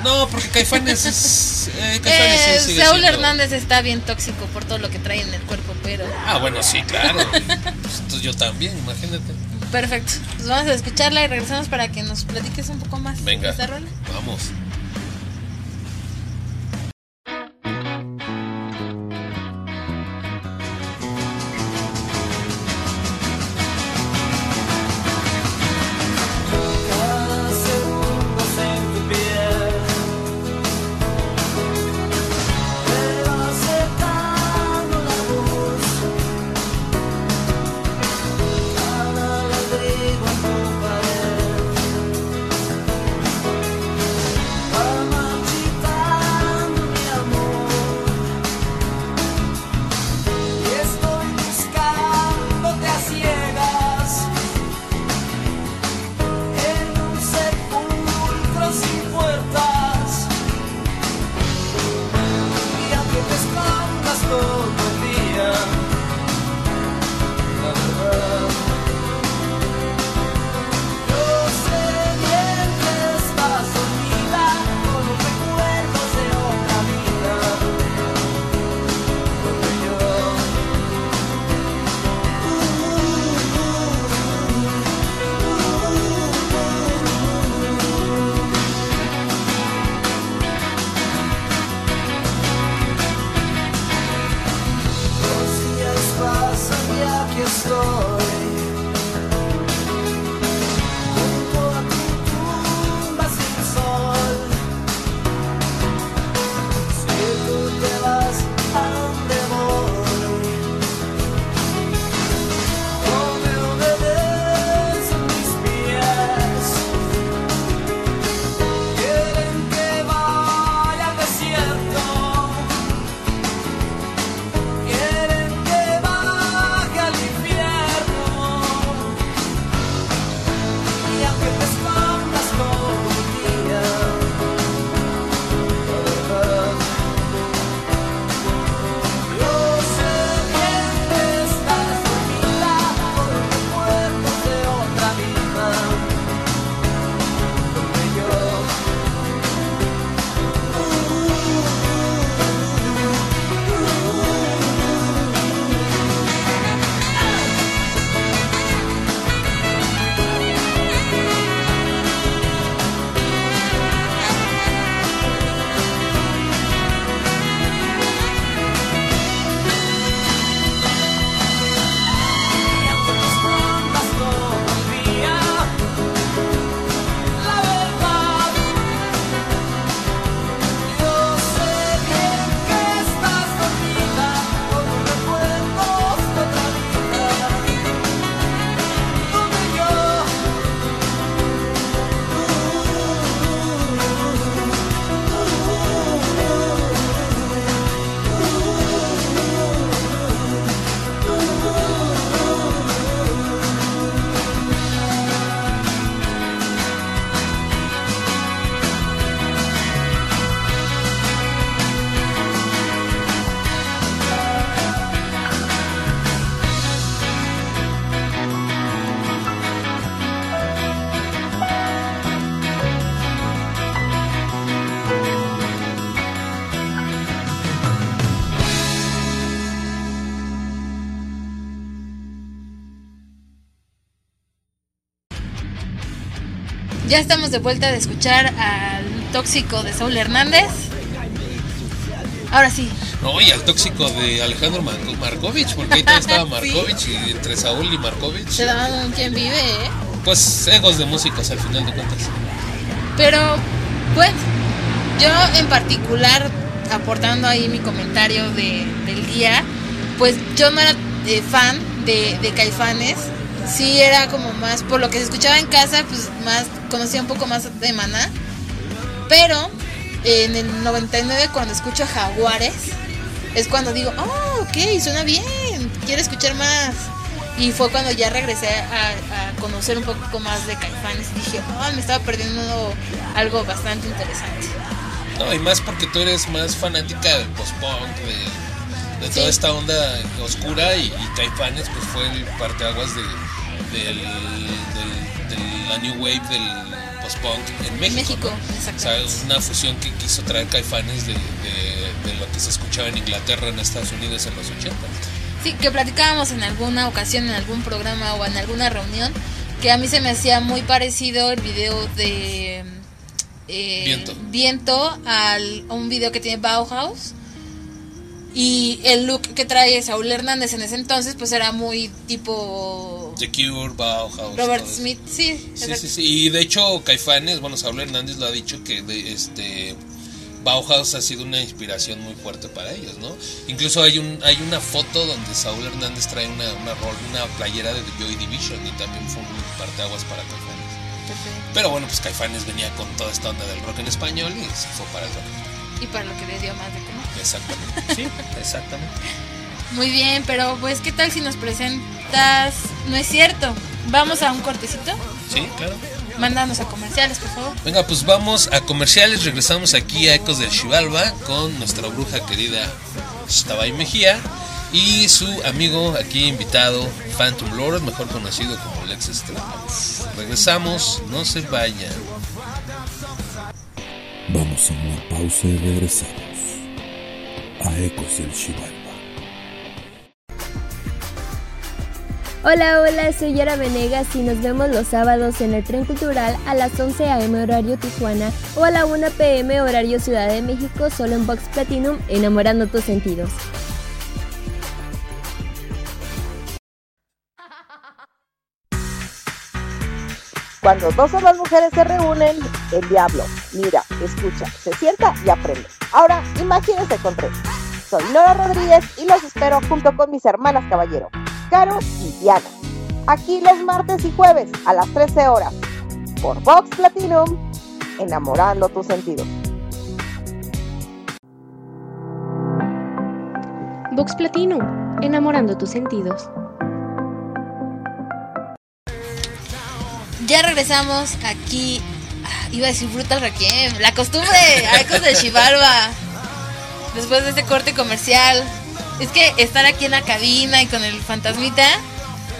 No, porque Caifanes es. eh, Caifanes Eh, Saúl siendo- Hernández está bien tóxico por todo lo que trae en el cuerpo, pero Ah, bueno, sí, claro. Pues entonces yo también, imagínate. perfecto. Pues vamos a escucharla y regresamos para que nos platiques un poco más Venga, de esta rola. vamos. Estamos de vuelta de escuchar al tóxico de Saúl Hernández. Ahora sí, No, y al tóxico de Alejandro Mar- Markovich, porque ahí también estaba Markovich y entre Saúl y Markovich. se da un quien vive, ¿eh? Pues egos de músicos al final de cuentas. Pero, bueno, yo en particular, aportando ahí mi comentario de, del día, pues yo no era eh, fan de, de Caifanes. Sí era como más, por lo que se escuchaba en casa, pues más, conocía un poco más de Maná. Pero en el 99 cuando escucho Jaguares, es cuando digo, oh, ok, suena bien, quiero escuchar más. Y fue cuando ya regresé a, a conocer un poco más de Caifanes y dije, "Ah, me estaba perdiendo algo bastante interesante. No, y más porque tú eres más fanática del post-punk, de, de toda esta onda oscura y, y Caifanes pues fue el parteaguas de, del, del- de la new wave del post-punk en México. México, ¿no? O sea, una fusión que quiso traer Caifanes de, de- de lo que se escuchaba en Inglaterra, en Estados Unidos en los 80. Sí, que platicábamos en alguna ocasión, en algún programa o en alguna reunión, que a mí se me hacía muy parecido el video de eh, Viento. Viento al, a un video que tiene Bauhaus. Y el look que trae Saúl Hernández en ese entonces, pues era muy tipo The Cure, Bauhaus. Robert. Smith. Sí, Sí, sí, sí. Y de hecho, Caifanes, bueno, Saúl Hernández lo ha dicho que de, este Bauhaus ha sido una inspiración muy fuerte para ellos, ¿no? Incluso hay un hay una foto donde Saúl Hernández trae una, una, una playera de Joy Division y también fue un parteaguas para Caifanes. Pero bueno, pues Caifanes venía con toda esta onda del rock en español y se fue para el rock. Y para lo que le dio más de comer. Exactamente. Sí, exactamente. Muy bien, pero pues, ¿qué tal si nos presentas? No es cierto. Vamos a un cortecito. Sí, claro. Mándanos a comerciales, por favor. Venga, pues vamos a comerciales. Regresamos aquí a Ecos del Chivalba con nuestra bruja querida Stabay Mejía y su amigo aquí invitado Phantom Lord, mejor conocido como Lex Strauss. Regresamos, no se vayan. Vamos a una pausa y regresamos a Ecos del Chivalba. Hola, hola, soy Yara Venegas y nos vemos los sábados en el Tren Cultural a las 11 a.m. horario Tijuana o a la 1 p.m. horario Ciudad de México solo en Box Platinum enamorando tus sentidos. Cuando dos o más mujeres se reúnen, el diablo mira, escucha, se sienta y aprende. Ahora, imagínense con tres. Soy Nora Rodríguez y los espero junto con mis hermanas caballero, Caro y Diana. Aquí los martes y jueves a las 13 horas. Por Vox Platinum, enamorando tus sentidos. Vox Platinum, enamorando tus sentidos. Ya regresamos aquí. ah, Iba a decir Brutal Requiem. La costumbre. a Ecos de Chivalba. Después de este corte comercial. Es que estar aquí en la cabina y con el fantasmita.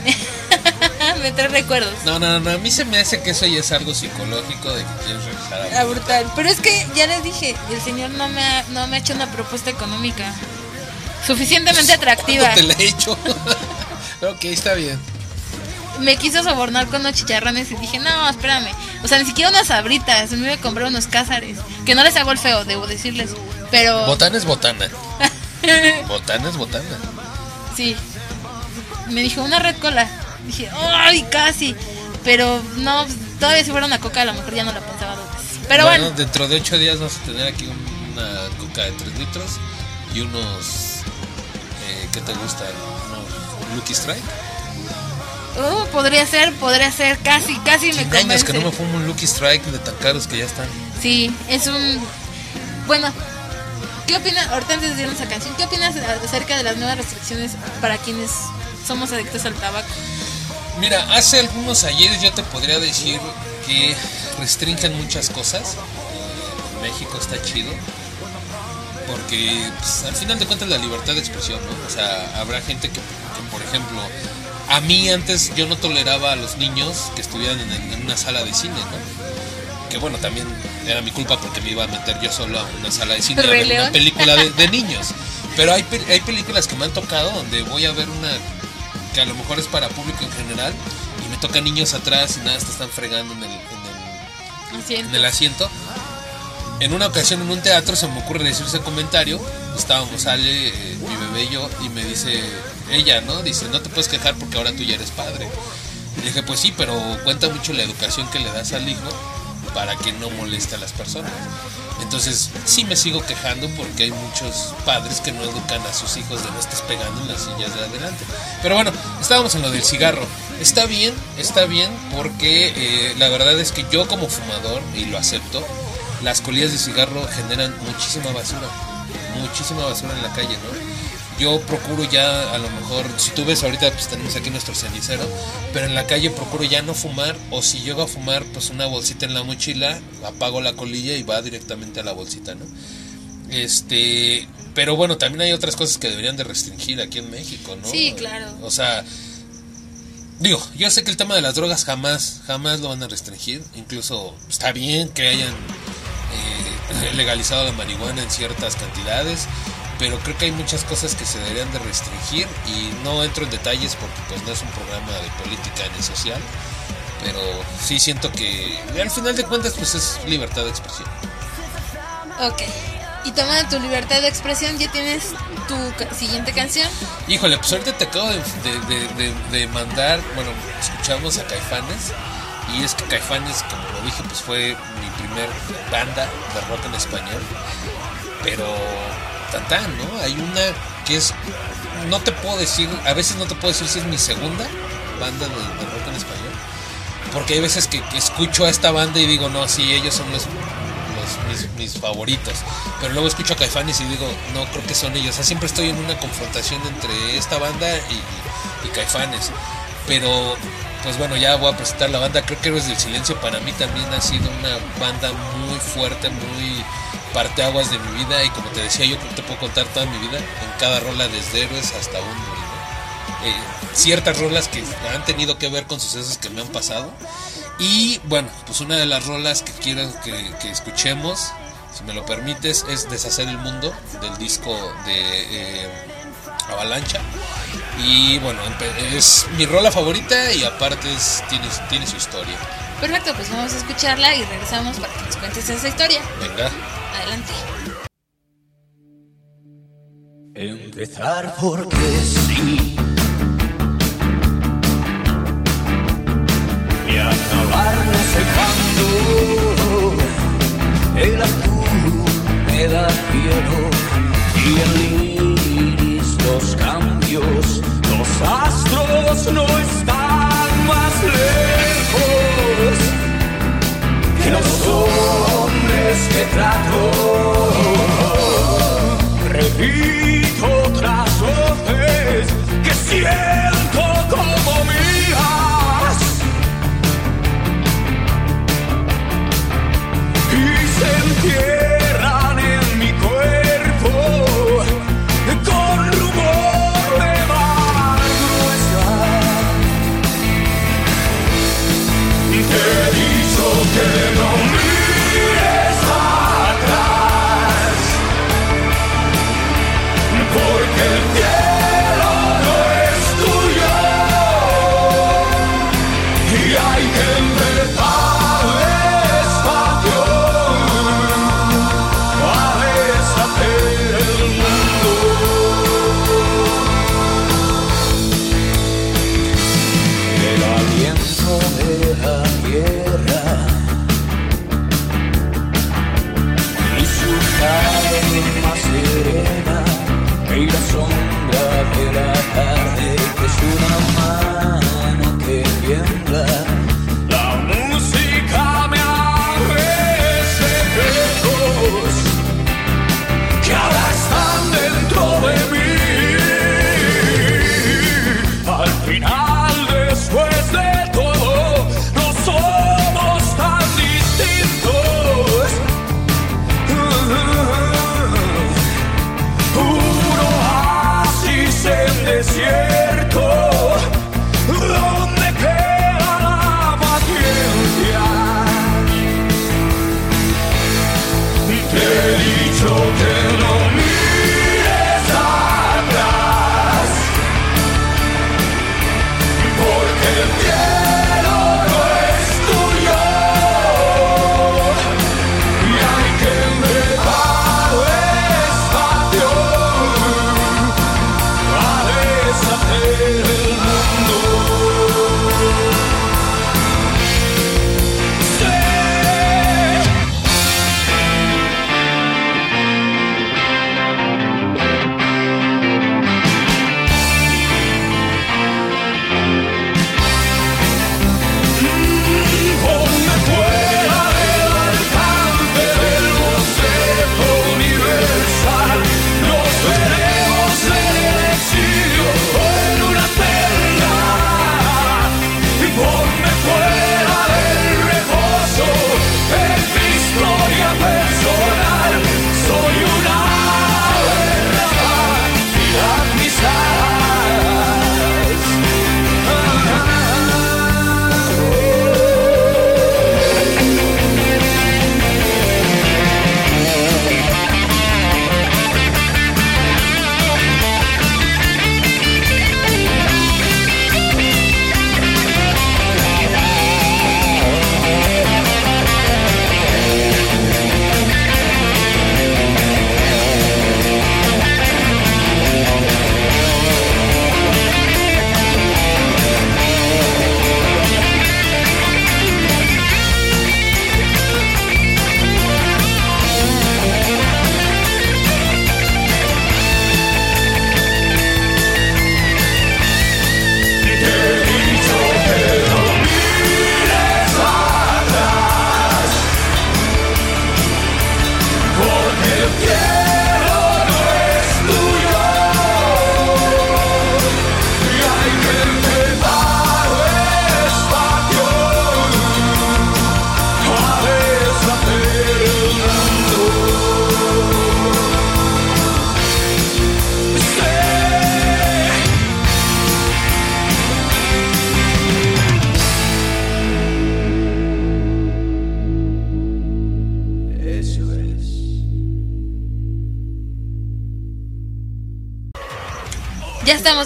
me trae recuerdos. No, no, no, a mí se me hace que eso ya es algo psicológico de que quieres regresar a A brutal. Pero es que ya les dije, el señor no me ha, no me ha hecho una propuesta económica suficientemente atractiva. ¿Cuándo te la he hecho? ok, está bien. Me quiso sobornar con unos chicharrones y dije, no, espérame. O sea, ni siquiera unas sabritas. Me iba a comprar unos cázares. Que no les hago el feo, debo decirles. Pero. Botana es botana. Botana es botana. Sí. Me dijo una red cola. Dije, ¡ay, casi! Pero no, todavía si fuera una coca, a lo mejor ya no la pensaba dos veces. Pero bueno, Dentro de ocho días vamos a tener aquí un- una coca de 3 litros y unos. Eh, ¿Qué te gustan? Unos Lucky Strike. oh, podría ser, podría ser, casi, casi me años convence. que no me fumo un Lucky Strike de tan caros que ya están. Sí, es un. Bueno, ¿qué opinas? Ahorita antes de irnos a canción, ¿qué opinas acerca de las nuevas restricciones para quienes somos adictos al tabaco? Mira, hace algunos ayeres yo te podría decir que restringen muchas cosas. México está chido. Porque pues, al final de cuentas la libertad de expresión, ¿no? O sea, habrá gente que, por ejemplo, a mí antes yo no toleraba a los niños que estuvieran en una sala de cine, ¿no? Que bueno, también era mi culpa porque me iba a meter yo solo a una sala de cine a ver una película de, de niños. Pero hay, hay películas que me han tocado donde voy a ver una que a lo mejor es para público en general y me tocan niños atrás y nada, te están fregando en el, en el, en asiento. En una ocasión en un teatro se me ocurre decir ese comentario. Estábamos, sale eh, mi bebé y yo y me dice ella, ¿no? Dice, no te puedes quejar porque ahora tú ya eres padre. Y dije, pues sí, pero cuenta mucho la educación que le das al hijo para que no moleste a las personas. Entonces, sí me sigo quejando porque hay muchos padres que no educan a sus hijos de no estés pegando en las sillas de adelante. Pero bueno, estábamos en lo del cigarro. Está bien, está bien porque eh, la verdad es que yo como fumador, y lo acepto, las colillas de cigarro generan muchísima basura. Muchísima basura en la calle, ¿no? Yo procuro ya, a lo mejor, si tú ves ahorita, pues tenemos aquí nuestro cenicero, pero en la calle procuro ya no fumar, o si llego a fumar, pues una bolsita en la mochila, apago la colilla y va directamente a la bolsita, ¿no? Este, pero bueno, también hay otras cosas que deberían de restringir aquí en México, ¿no? Sí, claro. O sea, digo, yo sé que el tema de las drogas jamás, jamás lo van a restringir. Incluso está bien que hayan eh, legalizado la marihuana en ciertas cantidades, pero creo que hay muchas cosas que se deberían de restringir y no entro en detalles porque pues no es un programa de política ni social, pero sí siento que al final de cuentas pues es libertad de expresión. Ok. Y tomando tu libertad de expresión, ya tienes tu siguiente canción. Híjole, pues ahorita te acabo de, de- de- de- de mandar, bueno, escuchamos a Caifanes y es que Caifanes, como lo dije, pues fue mi primer banda de rock en español, pero tan tan, ¿no? Hay una que es, no te puedo decir, a veces no te puedo decir si es mi segunda banda de, rock en español, porque hay veces que, escucho a esta banda y digo, no, sí, ellos son los, mis favoritos. Pero luego escucho a Caifanes y digo, no, creo que son ellos. O sea, siempre estoy en una confrontación entre esta banda y, y Caifanes. Pero, pues bueno, ya voy a presentar la banda. Creo que Héroes del Silencio para mí también ha sido una banda muy fuerte, muy parteaguas de mi vida. Y como te decía, yo creo que te puedo contar toda mi vida en cada rola, desde Héroes hasta Uno. Eh, ciertas rolas que han tenido que ver con sucesos que me han pasado. Y bueno, pues una de las rolas que quiero que, que escuchemos, si me lo permites, es Deshacer el Mundo del disco de eh, Avalancha. Y bueno, es mi rola favorita y aparte es- tiene, tiene su historia. Perfecto, pues vamos a escucharla y regresamos para que nos cuentes esa historia. Venga. Empezar porque sí. Y acabar cuándo. El azul da cielo y el iris los cambios. Los astros no están más lejos que los hombres que trato. Repito otras voces que siento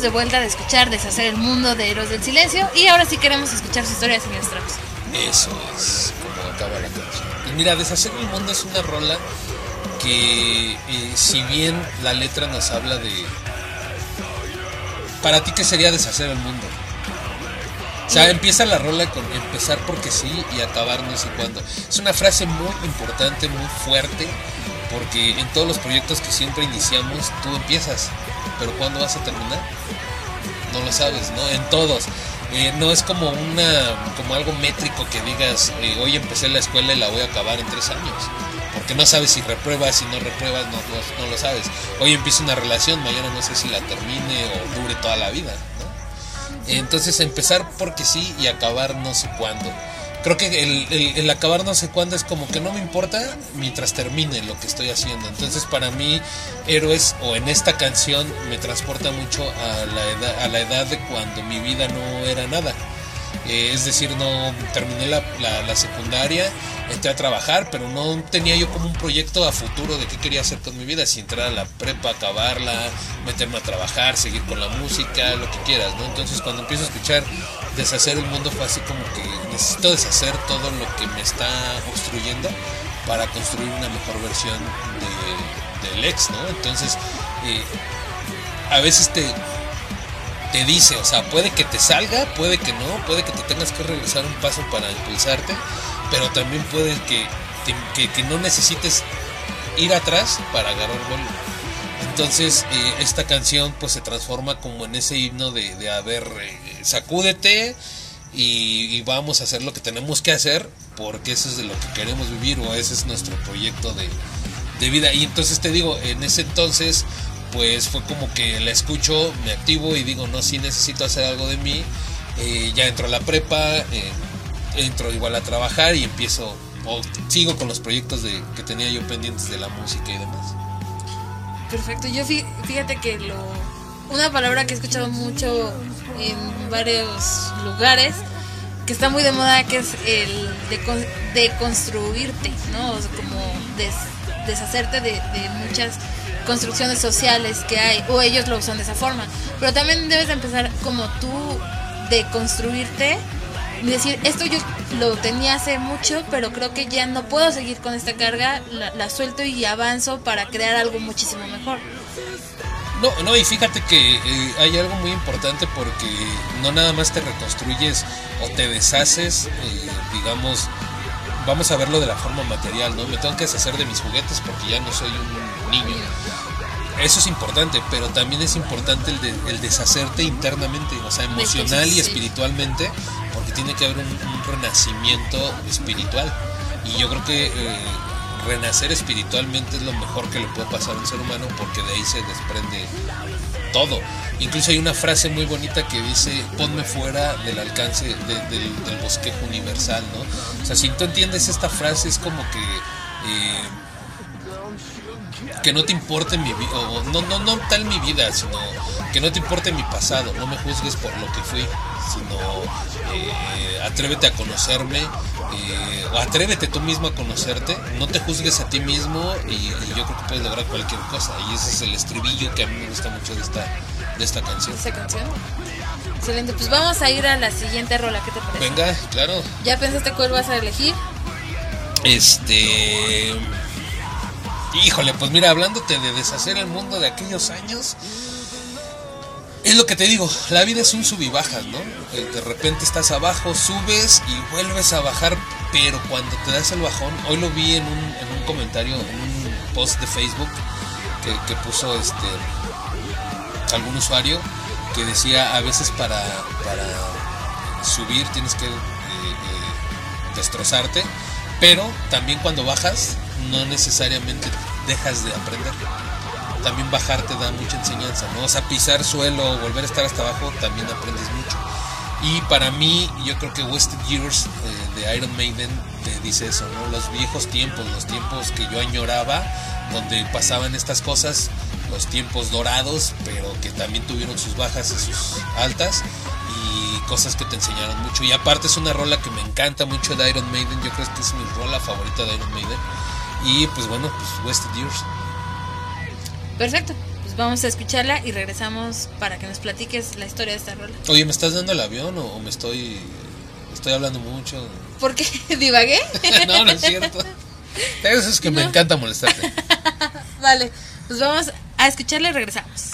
de vuelta de escuchar Deshacer el Mundo de Héroes del Silencio y ahora sí queremos escuchar su historia, señor Strauss. Eso es como acaba la canción. Y mira, Deshacer el Mundo es una rola que eh, si bien la letra nos habla de... Para ti, ¿qué sería deshacer el mundo? O sea, empieza la rola con empezar porque sí y acabar no sé cuándo. Es una frase muy importante, muy fuerte, porque en todos los proyectos que siempre iniciamos, tú empiezas, pero ¿cuándo vas a terminar? Sabes, ¿no? En todos. Eh, no es como una como algo métrico que digas eh, hoy empecé la escuela y la voy a acabar en tres años porque no sabes si repruebas si no repruebas no, no, no lo sabes hoy empiezo una relación mañana no sé si la termine o dure toda la vida ¿no? entonces empezar porque sí y acabar no sé cuándo creo que el, acabar no sé cuándo es como que no me importa mientras termine lo que estoy haciendo entonces para mí héroes o en esta canción me transporta mucho a la edad, a la edad de cuando mi vida no era nada eh, es decir, no terminé la, la, la, secundaria, entré a trabajar, pero no tenía yo como un proyecto a futuro de qué quería hacer con mi vida, si entrar a la prepa, acabarla, meterme a trabajar, seguir con la música, lo que quieras, ¿no? Entonces cuando empiezo a escuchar deshacer el mundo fue así como que necesito deshacer todo lo que me está obstruyendo para construir una mejor versión de, del ex, ¿no? Entonces, eh, a veces te te dice, o sea, puede que te salga, puede que no, puede que te tengas que regresar un paso para impulsarte, pero también puede que, que, no necesites ir atrás para agarrar vuelo. Entonces, eh, esta canción pues se transforma como en ese himno de, de a eh, sacúdete y, vamos a hacer lo que tenemos que hacer porque eso es de lo que queremos vivir o ese es nuestro proyecto de, de vida. Y entonces te digo, en ese entonces pues fue como que la escucho, me activo y digo, no, sí necesito hacer algo de mí. Eh, ya entro a la prepa, eh, entro igual a trabajar y empiezo, o sigo con los proyectos de, que tenía yo pendientes de la música y demás. Perfecto, yo fíjate que lo, una palabra que he escuchado mucho en varios lugares, que está muy de moda, que es el de, de construirte, ¿no? O como des, deshacerte de, muchas construcciones sociales que hay, o ellos lo usan de esa forma. Pero también debes empezar como tú de construirte y decir, esto yo lo tenía hace mucho, pero creo que ya no puedo seguir con esta carga, la suelto y avanzo para crear algo muchísimo mejor. No, no, y fíjate que eh, hay algo muy importante porque no nada más te reconstruyes o te deshaces, eh, digamos, vamos a verlo de la forma material, ¿no? Me tengo que deshacer de mis juguetes porque ya no soy un niño. Eso es importante, pero también es importante el, de, el deshacerte internamente, o sea, emocional y espiritualmente, porque tiene que haber un, un renacimiento espiritual. Y yo creo que eh, renacer espiritualmente es lo mejor que le puede pasar a un ser humano, porque de ahí se desprende todo. Incluso hay una frase muy bonita que dice, ponme fuera del alcance de, de, del bosquejo universal, ¿no? O sea, si tú entiendes esta frase es como que... Eh, que no te importe mi vida, o no, no, no tal mi vida, sino que no te importe mi pasado, no me juzgues por lo que fui, sino eh, atrévete a conocerme, eh, o atrévete tú mismo a conocerte, no te juzgues a ti mismo y, y, yo creo que puedes lograr cualquier cosa, y ese es el estribillo que a mí me gusta mucho de esta, de esta canción. ¿Esta canción? Excelente, pues vamos a ir a la siguiente rola, ¿qué te parece? Venga, claro. ¿Ya pensaste cuál vas a elegir? Este... Híjole, pues mira, hablándote de deshacer el mundo de aquellos años, es lo que te digo, la vida es un sub y bajas, ¿no? De repente estás abajo, subes y vuelves a bajar, pero cuando te das el bajón, hoy lo vi en un, en un comentario, en un post de Facebook que, que puso este algún usuario que decía a veces para, para subir tienes que eh, eh, destrozarte, pero también cuando bajas no necesariamente dejas de aprender. También bajar te da mucha enseñanza, ¿no? O sea, pisar suelo, volver a estar hasta abajo, también aprendes mucho. Y para mí, yo creo que Wasted Years eh, de Iron Maiden te dice eso, ¿no? Los viejos tiempos, los tiempos que yo añoraba, donde pasaban estas cosas, los tiempos dorados, pero que también tuvieron sus bajas y sus altas y cosas que te enseñaron mucho. Y aparte es una rola que me encanta mucho de Iron Maiden, yo creo que es mi rola favorita de Iron Maiden. Y pues bueno, pues Wasted Years. Perfecto. Pues vamos a escucharla y regresamos para que nos platiques la historia de esta rola. Oye, ¿me estás dando el avión o, o me estoy estoy hablando mucho? ¿Por qué divagué? no, no es cierto. Eso es que me encanta molestarte. Vale, pues vamos a escucharla y regresamos.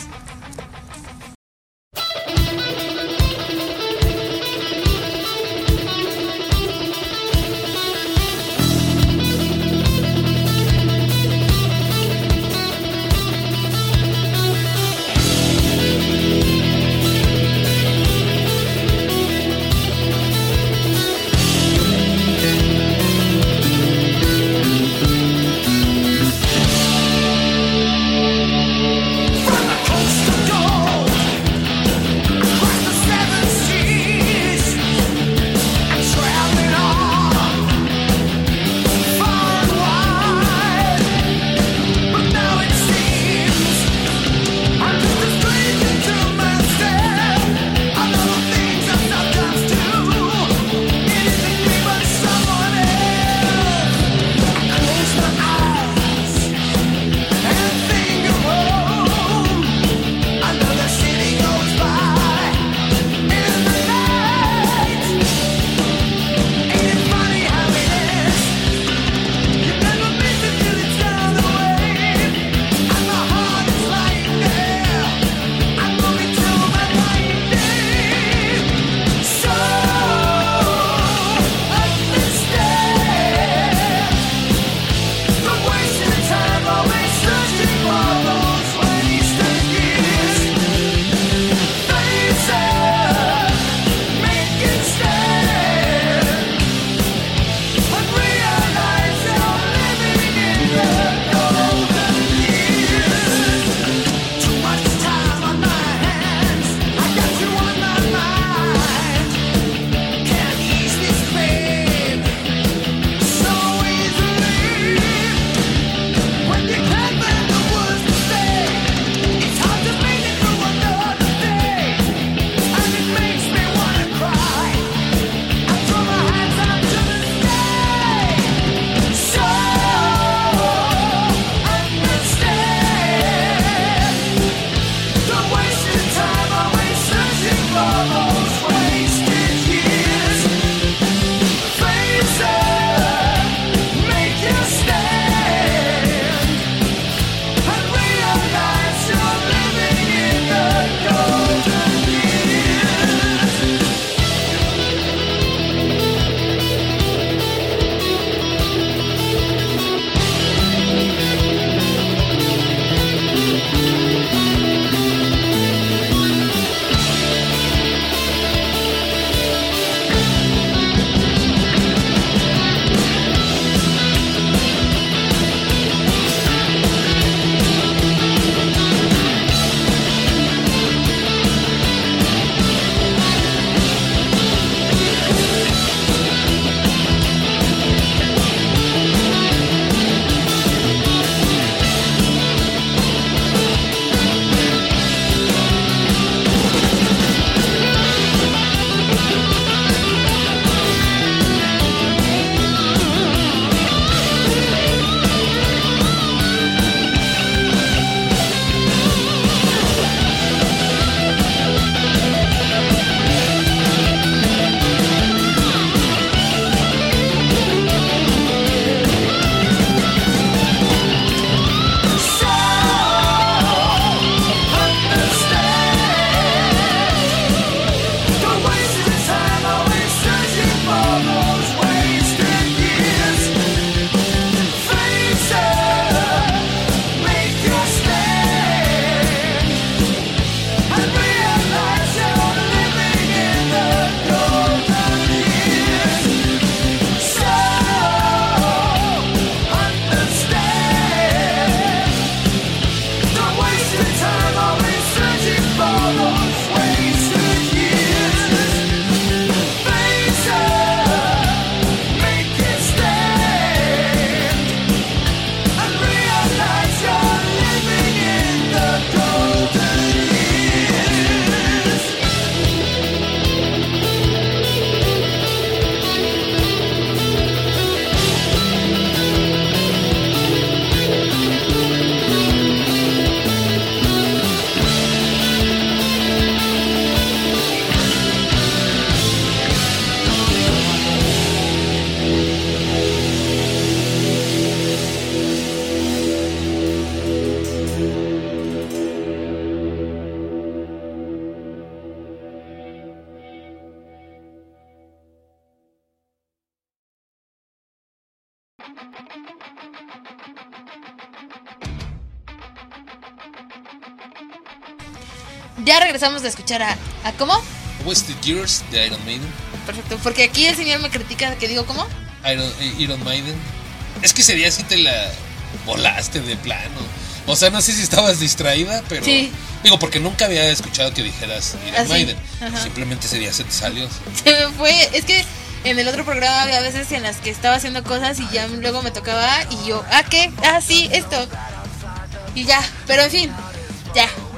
Regresamos de escuchar a, a ¿cómo? Wasted Years de Iron Maiden. Perfecto, porque aquí el señor me critica que digo ¿cómo? Iron, eh, Iron Maiden. Es que ese día sí te la volaste de plano. O sea, no sé si estabas distraída, pero. Sí. Digo, porque nunca había escuchado que dijeras Iron Así, Maiden. Simplemente ese día se te salió. Se me fue, es que en el otro programa había veces en las que estaba haciendo cosas y ya luego me tocaba y yo, ¿ah qué? Ah, sí, esto. Y ya, pero en fin,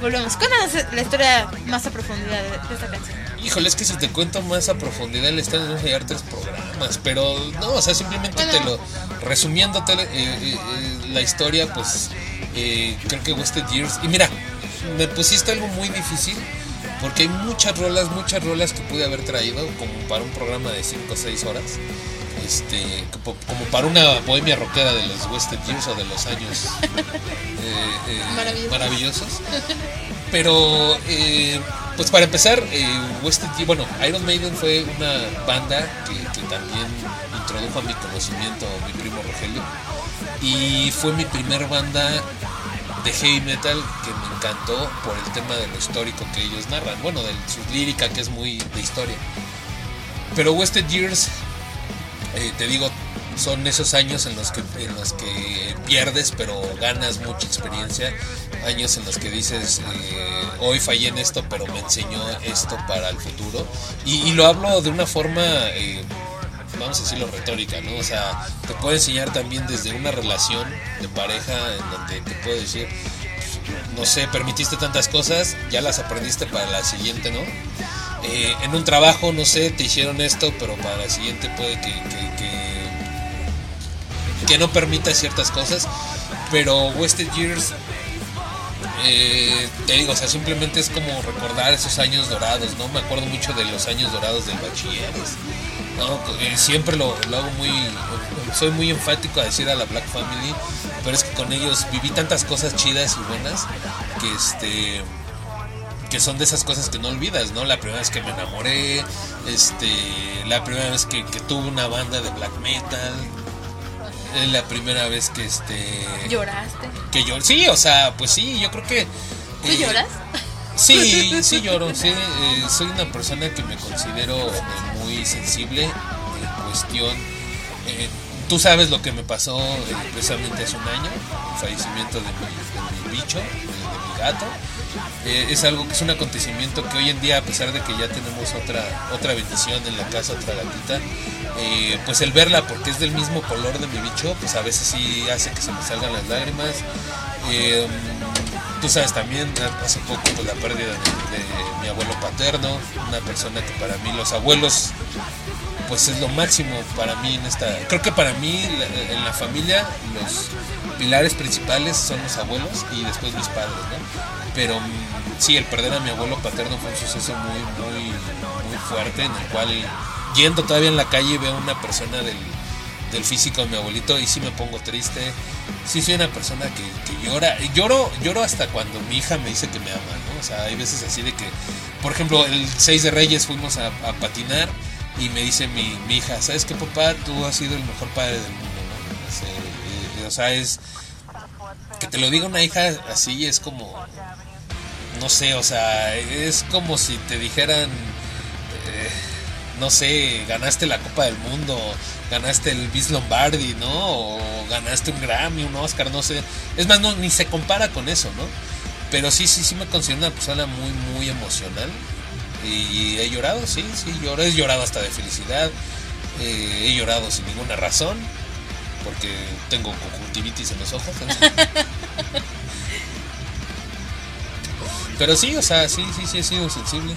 volvemos. Cuéntanos la historia más a profundidad de, de esta canción. Híjole, es que si te cuento más a profundidad le están a hallar tres programas, pero no, o sea, simplemente te lo resumiéndote eh, eh, eh, la historia, pues eh, creo que Wasted Years. Y mira, me pusiste algo muy difícil porque hay muchas rolas, muchas rolas que pude haber traído como para un programa de 5 o 6 horas. Este, como, como para una bohemia rockera de los Wasted Years o de los años eh, eh, Maravillosos. maravillosos. Pero, eh, pues para empezar, eh, Years- bueno, Iron Maiden fue una banda que, que también introdujo a mi conocimiento mi primo Rogelio. Y fue mi primer banda de heavy metal que me encantó por el tema de lo histórico que ellos narran. Bueno, de su lírica que es muy de historia. Pero Wasted Years, eh, te digo, son esos años en los que en los que pierdes pero ganas mucha experiencia. Años en los que dices eh, hoy fallé en esto pero me enseñó esto para el futuro. Y, lo hablo de una forma eh, vamos a decirlo retórica no o sea te puede enseñar también desde una relación de pareja en donde te puedo decir no sé, permitiste tantas cosas, ya las aprendiste para la siguiente, ¿no? Eh, en un trabajo, no sé, te hicieron esto, pero para la siguiente puede que, que, no permita ciertas cosas. Pero Wasted Years, eh, te digo, o sea, simplemente es como recordar esos años dorados, ¿no? Me acuerdo mucho de los años dorados del bachilleres. ¿no? Siempre lo, lo hago muy, soy muy enfático a decir a la Black Family, pero es que con ellos viví tantas cosas chidas y buenas que este que son de esas cosas que no olvidas, ¿no? La primera vez que me enamoré, este, la primera vez que, que tuve una banda de black metal, la primera vez que este ¿Lloraste? que yo sí, o sea, pues sí, yo creo que ¿Tú eh, lloras? Sí, sí lloro, sí, eh, soy una persona que me considero eh, muy sensible en cuestión. eh, tú sabes lo que me pasó precisamente hace un año, el fallecimiento de mi, de mi bicho, de, de mi gato. Eh, es algo que es un acontecimiento que hoy en día, a pesar de que ya tenemos otra otra bendición en la casa, otra gatita, eh, pues el verla porque es del mismo color de mi bicho, pues a veces sí hace que se me salgan las lágrimas. Eh, tú sabes también, hace poco pues, la pérdida de, mi abuelo paterno, una persona que para mí los abuelos pues es lo máximo para mí en esta creo que para mí en la familia los pilares principales son los abuelos y después mis padres ¿no? Pero mm, sí el perder a mi abuelo paterno fue un suceso muy muy muy fuerte en el cual yendo todavía en la calle veo a una persona del, del físico de mi abuelito y sí me pongo triste sí soy una persona que, que llora lloro lloro hasta cuando mi hija me dice que me ama ¿no? o sea hay veces así de que por ejemplo el 6 de Reyes fuimos a, patinar y me dice mi, mi hija, ¿sabes qué papá? Tú has sido el mejor padre del mundo, ¿no? O sea, eh, o sea, es que te lo diga una hija así es como no sé, o sea, es como si te dijeran eh, no sé, ganaste la Copa del Mundo, ganaste el Bis Lombardi, ¿no? O ganaste un Grammy, un Oscar, no sé. Es más, no, ni se compara con eso, ¿no? Pero sí, sí, sí me considero una persona muy, muy emocional. Y he llorado, sí, sí, lloro. He llorado hasta de felicidad. Eh, he llorado sin ninguna razón. Porque tengo conjuntivitis en los ojos. Pero sí, o sea, sí, sí, sí he sido sensible.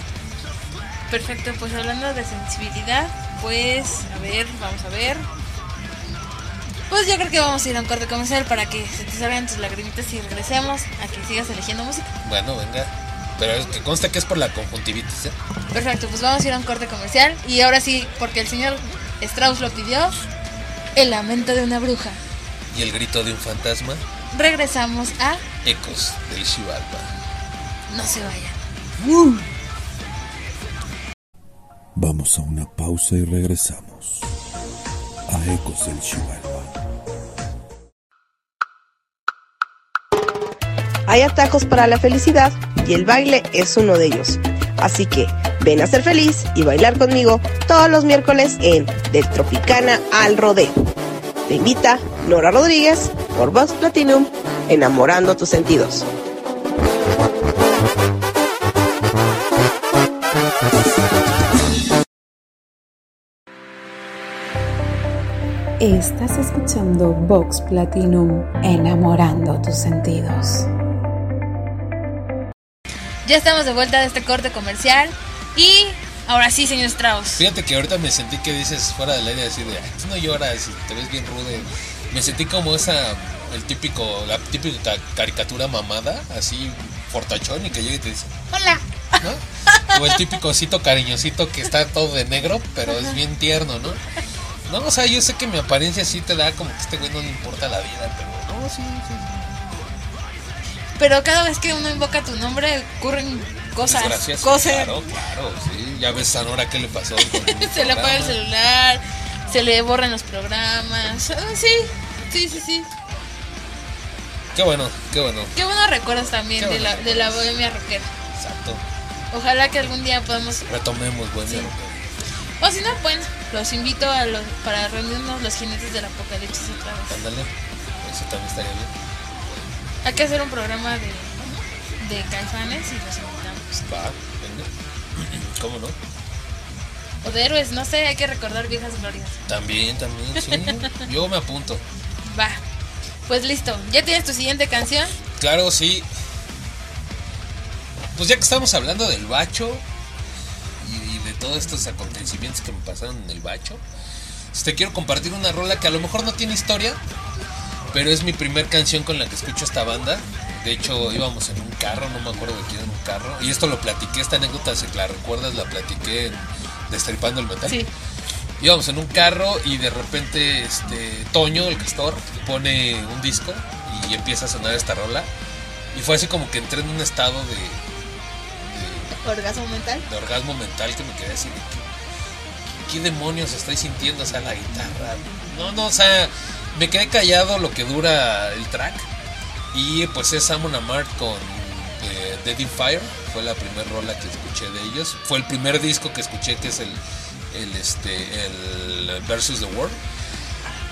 Perfecto, pues hablando de sensibilidad, pues a ver, vamos a ver. Pues yo creo que vamos a ir a un corte comercial para que se te salgan tus lagrimitas y regresemos a que sigas eligiendo música. Bueno, venga. Pero es que consta que es por la conjuntivitis, ¿eh? Perfecto, pues vamos a ir a un corte comercial y ahora sí, porque el señor Strauss lo pidió, el lamento de una bruja. Y el grito de un fantasma, Regresamos a ecos del Xibalba. No se vayan. Vamos a una pausa y regresamos a Ecos del Chihuahua. Hay atajos para la felicidad y el baile es uno de ellos. Así que ven a ser feliz y bailar conmigo todos los miércoles en Del Tropicana al Rodeo. Te invita Nora Rodríguez por Vox Platinum, enamorando tus sentidos. Estás escuchando Vox Platinum, enamorando tus sentidos. Ya estamos de vuelta de este corte comercial. Y ahora sí, señor Strauss. Fíjate que ahorita me sentí que dices fuera del aire así de, "Ay, tú no lloras, te ves bien rude. Me sentí como esa, el típico, la típica ca- caricatura mamada, así fortachón y que llega y te dice, Hola. ¿no? O el típico osito cariñosito que está todo de negro, pero es bien tierno, ¿no? No, o sea, yo sé que mi apariencia sí te da como que este güey no le importa la vida, pero no, sí, sí, Pero cada vez que uno invoca tu nombre ocurren cosas. Cosas. Claro, claro, sí. Ya ves a Nora qué le pasó. se le apaga el celular, se le borran los programas. Ah, Sí, sí, sí, sí. Qué bueno, qué bueno. Qué buenos recuerdos también Qué de la, de la bohemia rockera. Exacto. Ojalá que algún día podamos. Retomemos, bueno. Sí. O si no, bueno, los invito a los, para reunirnos los jinetes del apocalipsis otra vez. Ándale. Eso también estaría bien. Hay que hacer un programa de, de caifanes y los venga. ¿Cómo no? O de héroes, no sé, hay que recordar viejas glorias. También, también, sí. Yo me apunto. Va. Pues listo, ¿ya tienes tu siguiente canción? Claro, sí. Pues ya que estamos hablando del bacho y, y de todos estos acontecimientos que me pasaron en el bacho, te quiero compartir una rola que a lo mejor no tiene historia, pero es mi primer canción con la que escucho esta banda. De hecho, íbamos en un carro, no me acuerdo de quién en un carro. Y esto lo platiqué, esta anécdota, si la recuerdas, la platiqué en Destripando el Metal. Sí. Íbamos en un carro y de repente este Toño, el castor, pone un disco y empieza a sonar esta rola. Y fue así como que entré en un estado de, Orgasmo mental. de orgasmo mental que me quedé así de ¿qué, qué demonios estoy sintiendo? O sea, la guitarra. No, no, o sea, me quedé callado lo que dura el track. Y pues es Amon Amart con eh, Dead in Fire. Fue la primera rola que escuché de ellos. Fue el primer disco que escuché que es el, el, este, el Versus the World.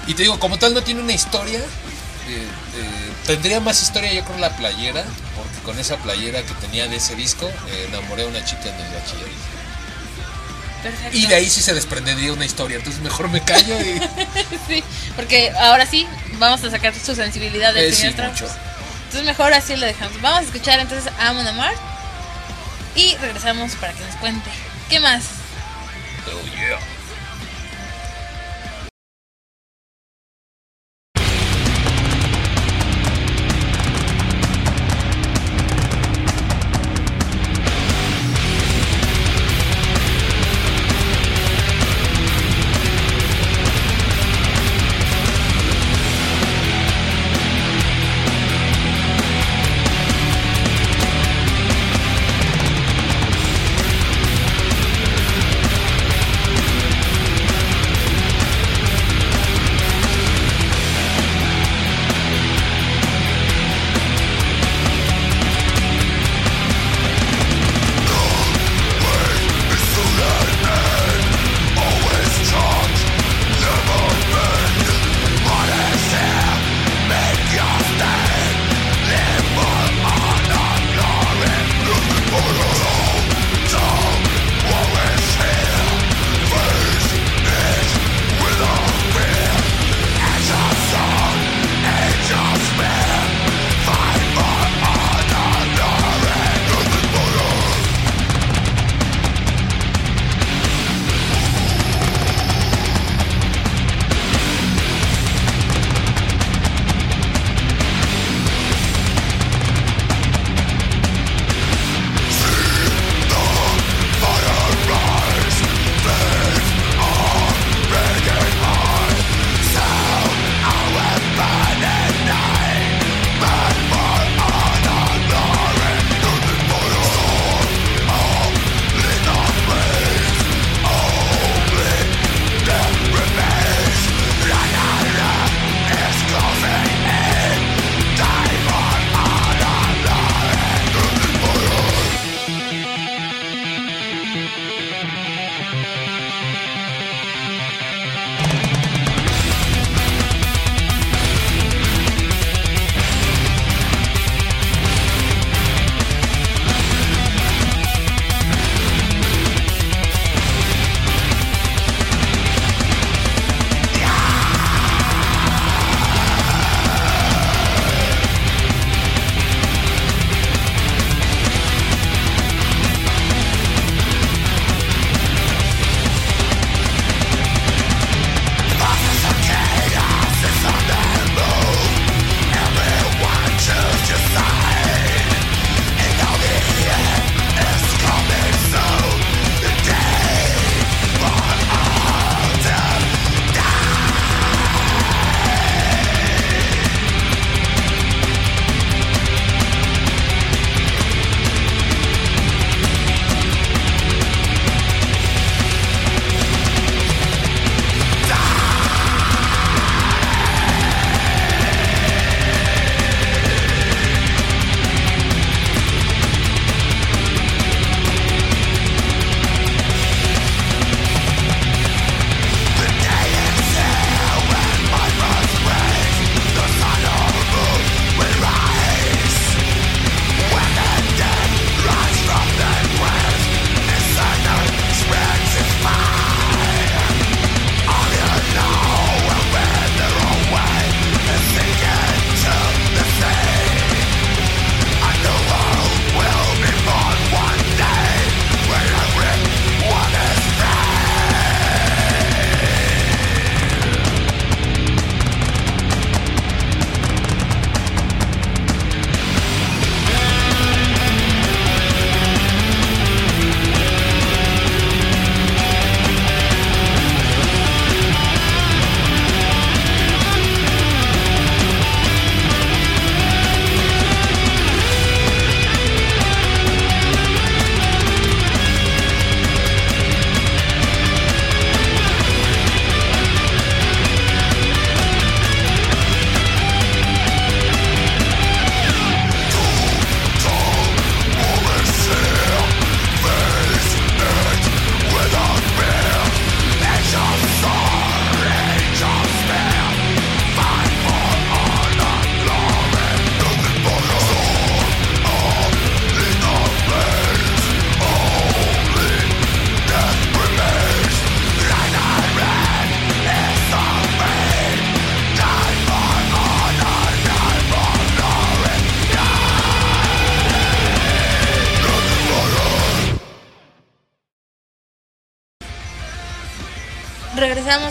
Y te digo, como tal no tiene una historia. eh, eh, tendría más historia yo creo la playera. Porque con esa playera que tenía de ese disco enamoré a una chica en el bachillerato. Perfecto. Y de ahí sí se desprendería una historia. Entonces mejor me callo y... sí, porque ahora sí vamos a sacar su sensibilidad del Eh, sí, señor Strauss. Entonces mejor así lo dejamos. Vamos a escuchar entonces a Amon Amart y regresamos para que nos cuente. ¿Qué más? Oh.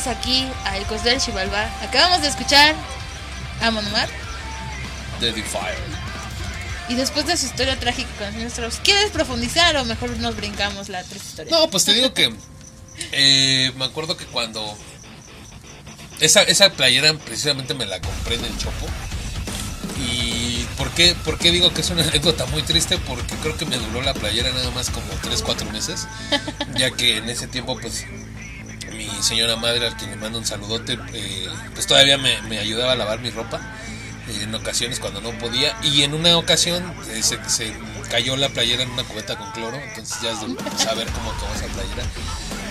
Aquí a Ecos del Chivalba. Acabamos de escuchar a Monomar. Deadly Fire. Y después de su historia trágica con Strauss, ¿quieres profundizar o mejor nos brincamos la triste historia? No, pues te digo que eh, me acuerdo que cuando esa, esa playera precisamente me la compré en el Chopo. ¿Y por qué, por qué digo que es una anécdota muy triste? Porque creo que me duró la playera nada más como 3-4 meses. Ya que en ese tiempo, pues, señora madre, a quien le mando un saludote, eh, pues todavía me, ayudaba a lavar mi ropa. eh, en ocasiones cuando no podía. Y en una ocasión eh, se, cayó la playera en una cubeta con cloro. Entonces ya es de saber cómo acabó esa playera.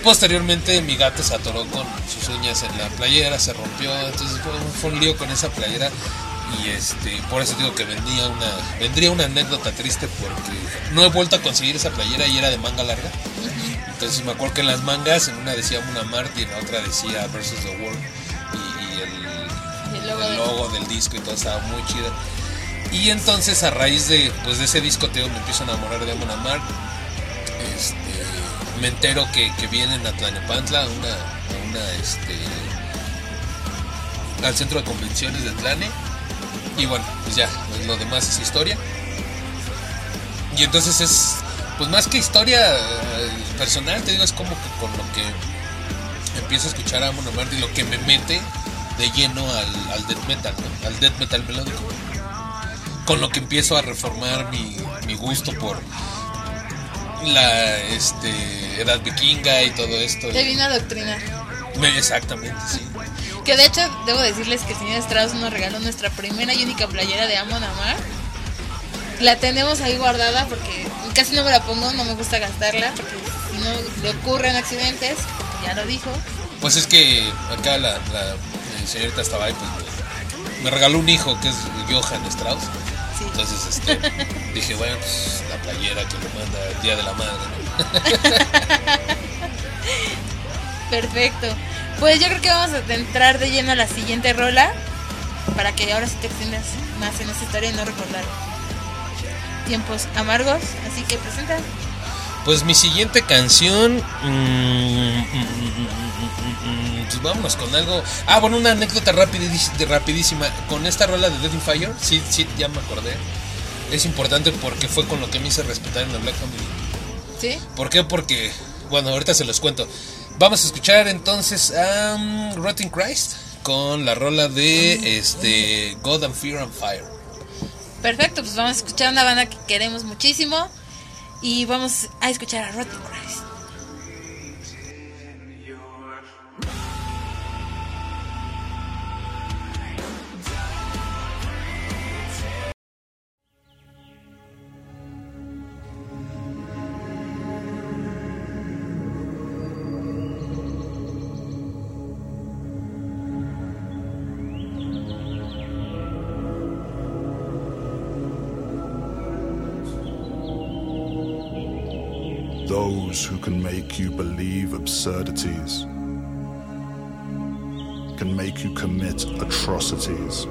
Posteriormente mi gato se atoró con sus uñas en la playera, se rompió, entonces fue, fue un lío con esa playera y este por eso digo que vendría una vendría una anécdota triste porque no he vuelto a conseguir esa playera y era de manga larga. Entonces me acuerdo que en las mangas en una decía una Mart y en la otra decía Versus the World y, y el, el logo, el del- logo del disco y todo estaba muy chido. Y entonces a raíz de, pues, de ese discoteo me empiezo a enamorar de Amon Amar. Este, me entero que, que vienen a Tlanepantla, a una, a una, este, al centro de convenciones de Tlane. Y bueno, pues ya, pues, lo demás es historia. Y entonces es, pues más que historia eh, personal, te digo, es como que con lo que empiezo a escuchar a Amarth y lo que me mete de lleno al, al death metal, ¿no? al death metal melódico. Con lo que empiezo a reformar mi, mi gusto por la este, edad vikinga y todo esto. Te vino a adoctrinar. Me- exactamente, sí. Que de hecho, debo decirles que el señor Strauss nos regaló nuestra primera y única playera de Amon Amar. La tenemos ahí guardada porque casi no me la pongo, no me gusta gastarla porque no le ocurren accidentes, como ya lo dijo. Pues es que acá la, la señorita estaba ahí, pues me, me regaló un hijo que es Johann Strauss. Entonces este, dije, bueno, pues la playera que le manda el Día de la Madre. ¿no? Perfecto. Pues yo creo que vamos a entrar de lleno a la siguiente rola para que ahora sí te extiendas más en esta historia y no recordar tiempos amargos. Así que presenta. Pues mi siguiente canción. mm, mm, mm, mm, mm, mm, pues vámonos con algo. Ah, bueno, una anécdota rapidísima. Con esta rola de Dead in Fire, sí, sí, ya me acordé. Es importante porque fue con lo que me hice respetar en la Black Family. ¿Sí? ¿Por qué? Porque, bueno, ahorita se los cuento. Vamos a escuchar entonces a um, Rotten Christ con la rola de este God and Fear and Fire. Perfecto, pues vamos a escuchar una banda que queremos muchísimo y vamos a escuchar a Rotten. Make you believe absurdities can make you commit atrocities.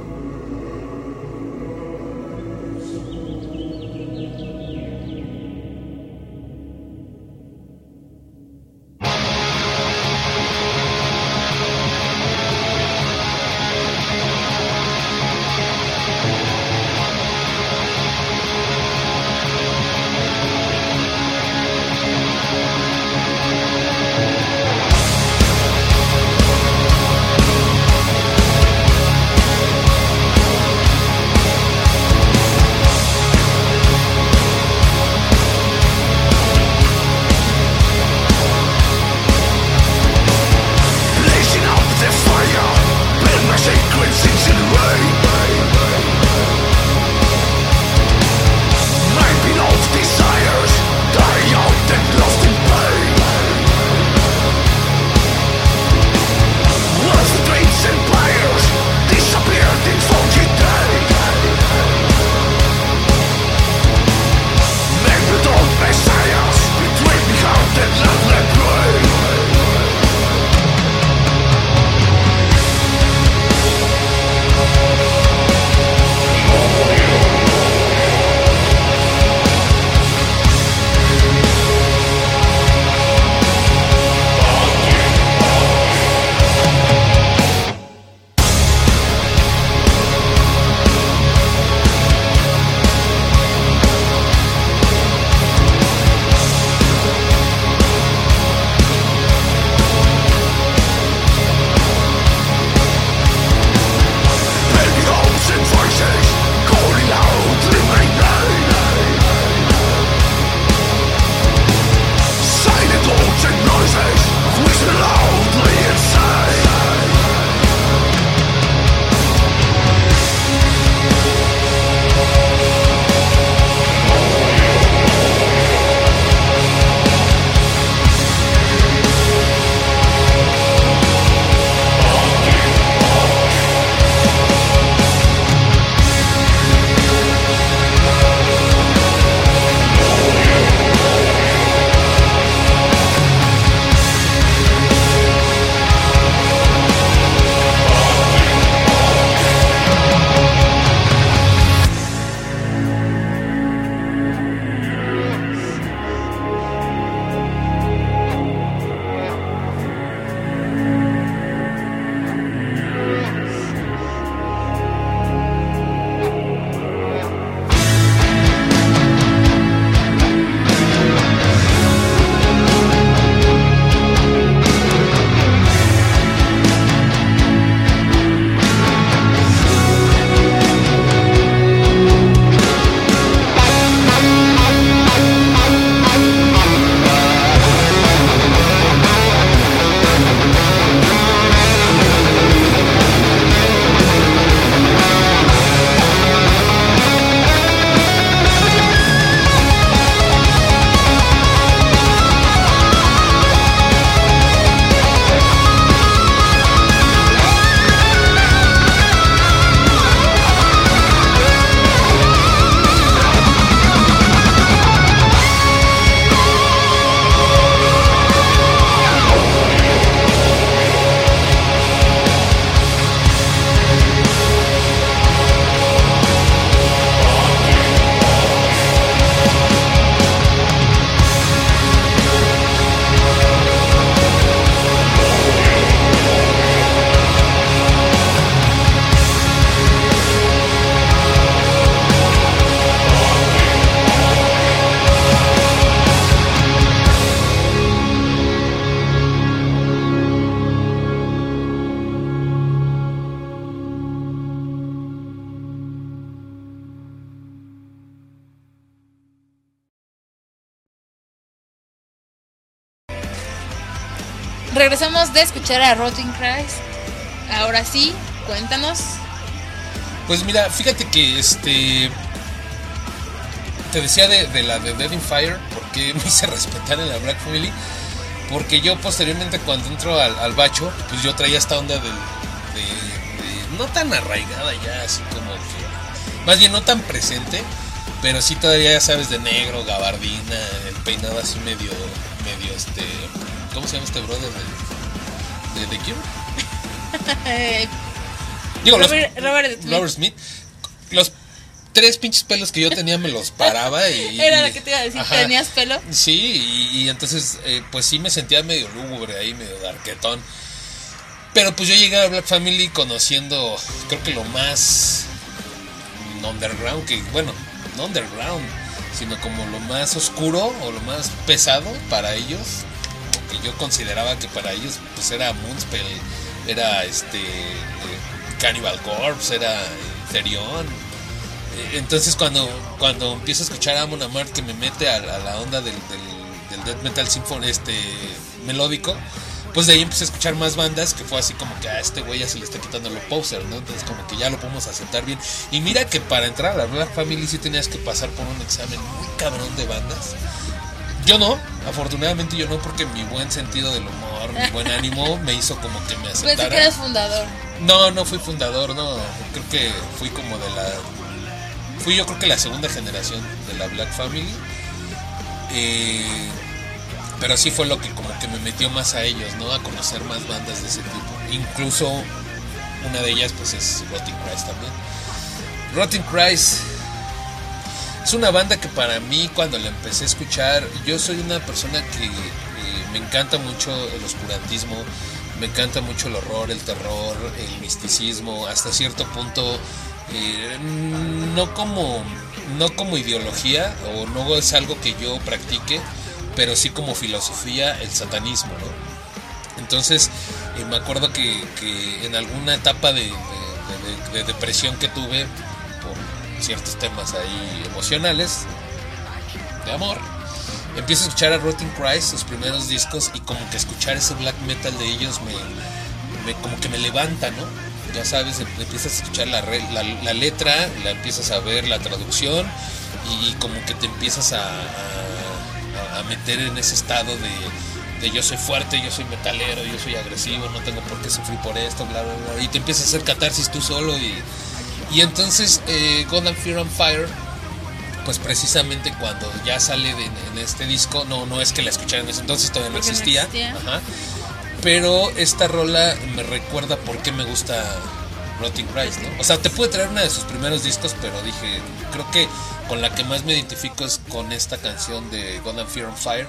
Escuchar a Christ. Ahora sí, cuéntanos. Pues mira, fíjate que este. Te decía de, de la de Dead in Fire, porque me hice respetar en la Black Family. Porque yo posteriormente cuando entro al, al bacho, pues yo traía esta onda de, de- no tan arraigada ya, así como que, más bien no tan presente, pero sí todavía ya sabes de negro, gabardina, el peinado así medio, medio este, ¿cómo se llama este brother de, los- Robert, Robert Smith. Robert Smith. Los tres pinches pelos que yo tenía me los paraba y... Era lo que te iba a decir, Ajá. ¿tenías pelo? Sí, y, y entonces eh, pues sí me sentía medio lúgubre ahí, medio darquetón. Pero pues yo llegué a Black Family conociendo, creo que lo más underground, que bueno, no underground, sino como lo más oscuro o lo más pesado para ellos, yo consideraba que para ellos pues era Moonspell, era este eh, Cannibal Corpse, era eh, Therion. Eh, Entonces cuando, cuando empiezo a escuchar a Amon Amarth que me mete a, la- onda del, del, death metal symphony este melódico, pues de ahí empecé a escuchar más bandas que fue así como que a este güey ya se le está quitando lo poser, ¿no? Entonces como que ya lo podemos aceptar bien. Y mira que para entrar a la Black Family sí tenías que pasar por un examen muy cabrón de bandas. Yo no, afortunadamente yo no, porque mi buen sentido del humor, mi buen ánimo me hizo como que me Pensé aceptara. que eras fundador. No, no fui fundador, no. Creo que fui como de la. Fui yo creo que la segunda generación de la Black Family. Eh, pero sí fue lo que como que me metió más a ellos, ¿no? A conocer más bandas de ese tipo. Incluso una de ellas pues es Rotting Christ también. Rotting Christ es una banda que para mí cuando la empecé a escuchar, yo soy una persona que eh, me encanta mucho el oscurantismo, me encanta mucho el horror, el terror, el misticismo, hasta cierto punto, eh, no como no como ideología o no es algo que yo practique, pero sí como filosofía el satanismo, ¿no? Entonces eh, me acuerdo que, que en alguna etapa de, de- de- de depresión que tuve ciertos temas ahí emocionales, de amor, empiezo a escuchar a Rotting Christ, sus primeros discos, y como que escuchar ese black metal de ellos me, como que me levanta, ¿no? Ya sabes, em- empiezas a escuchar la, la, letra, la empiezas a ver la traducción, y, como que te empiezas a, a- meter en ese estado de, de yo soy fuerte, yo soy metalero, yo soy agresivo, no tengo por qué sufrir por esto, bla, bla, bla. Y te empiezas a hacer catarsis tú solo y, y entonces eh, God and Fear and Fire, pues precisamente cuando ya sale de- en este disco, no, no es que la escuchara en ese entonces, todavía no existía. existía. Ajá. Pero esta rola me recuerda por qué me gusta Rotting Christ, ¿no? O sea, te puede traer una de sus primeros discos, pero dije, creo que con la que más me identifico es con esta canción de God and Fear and Fire,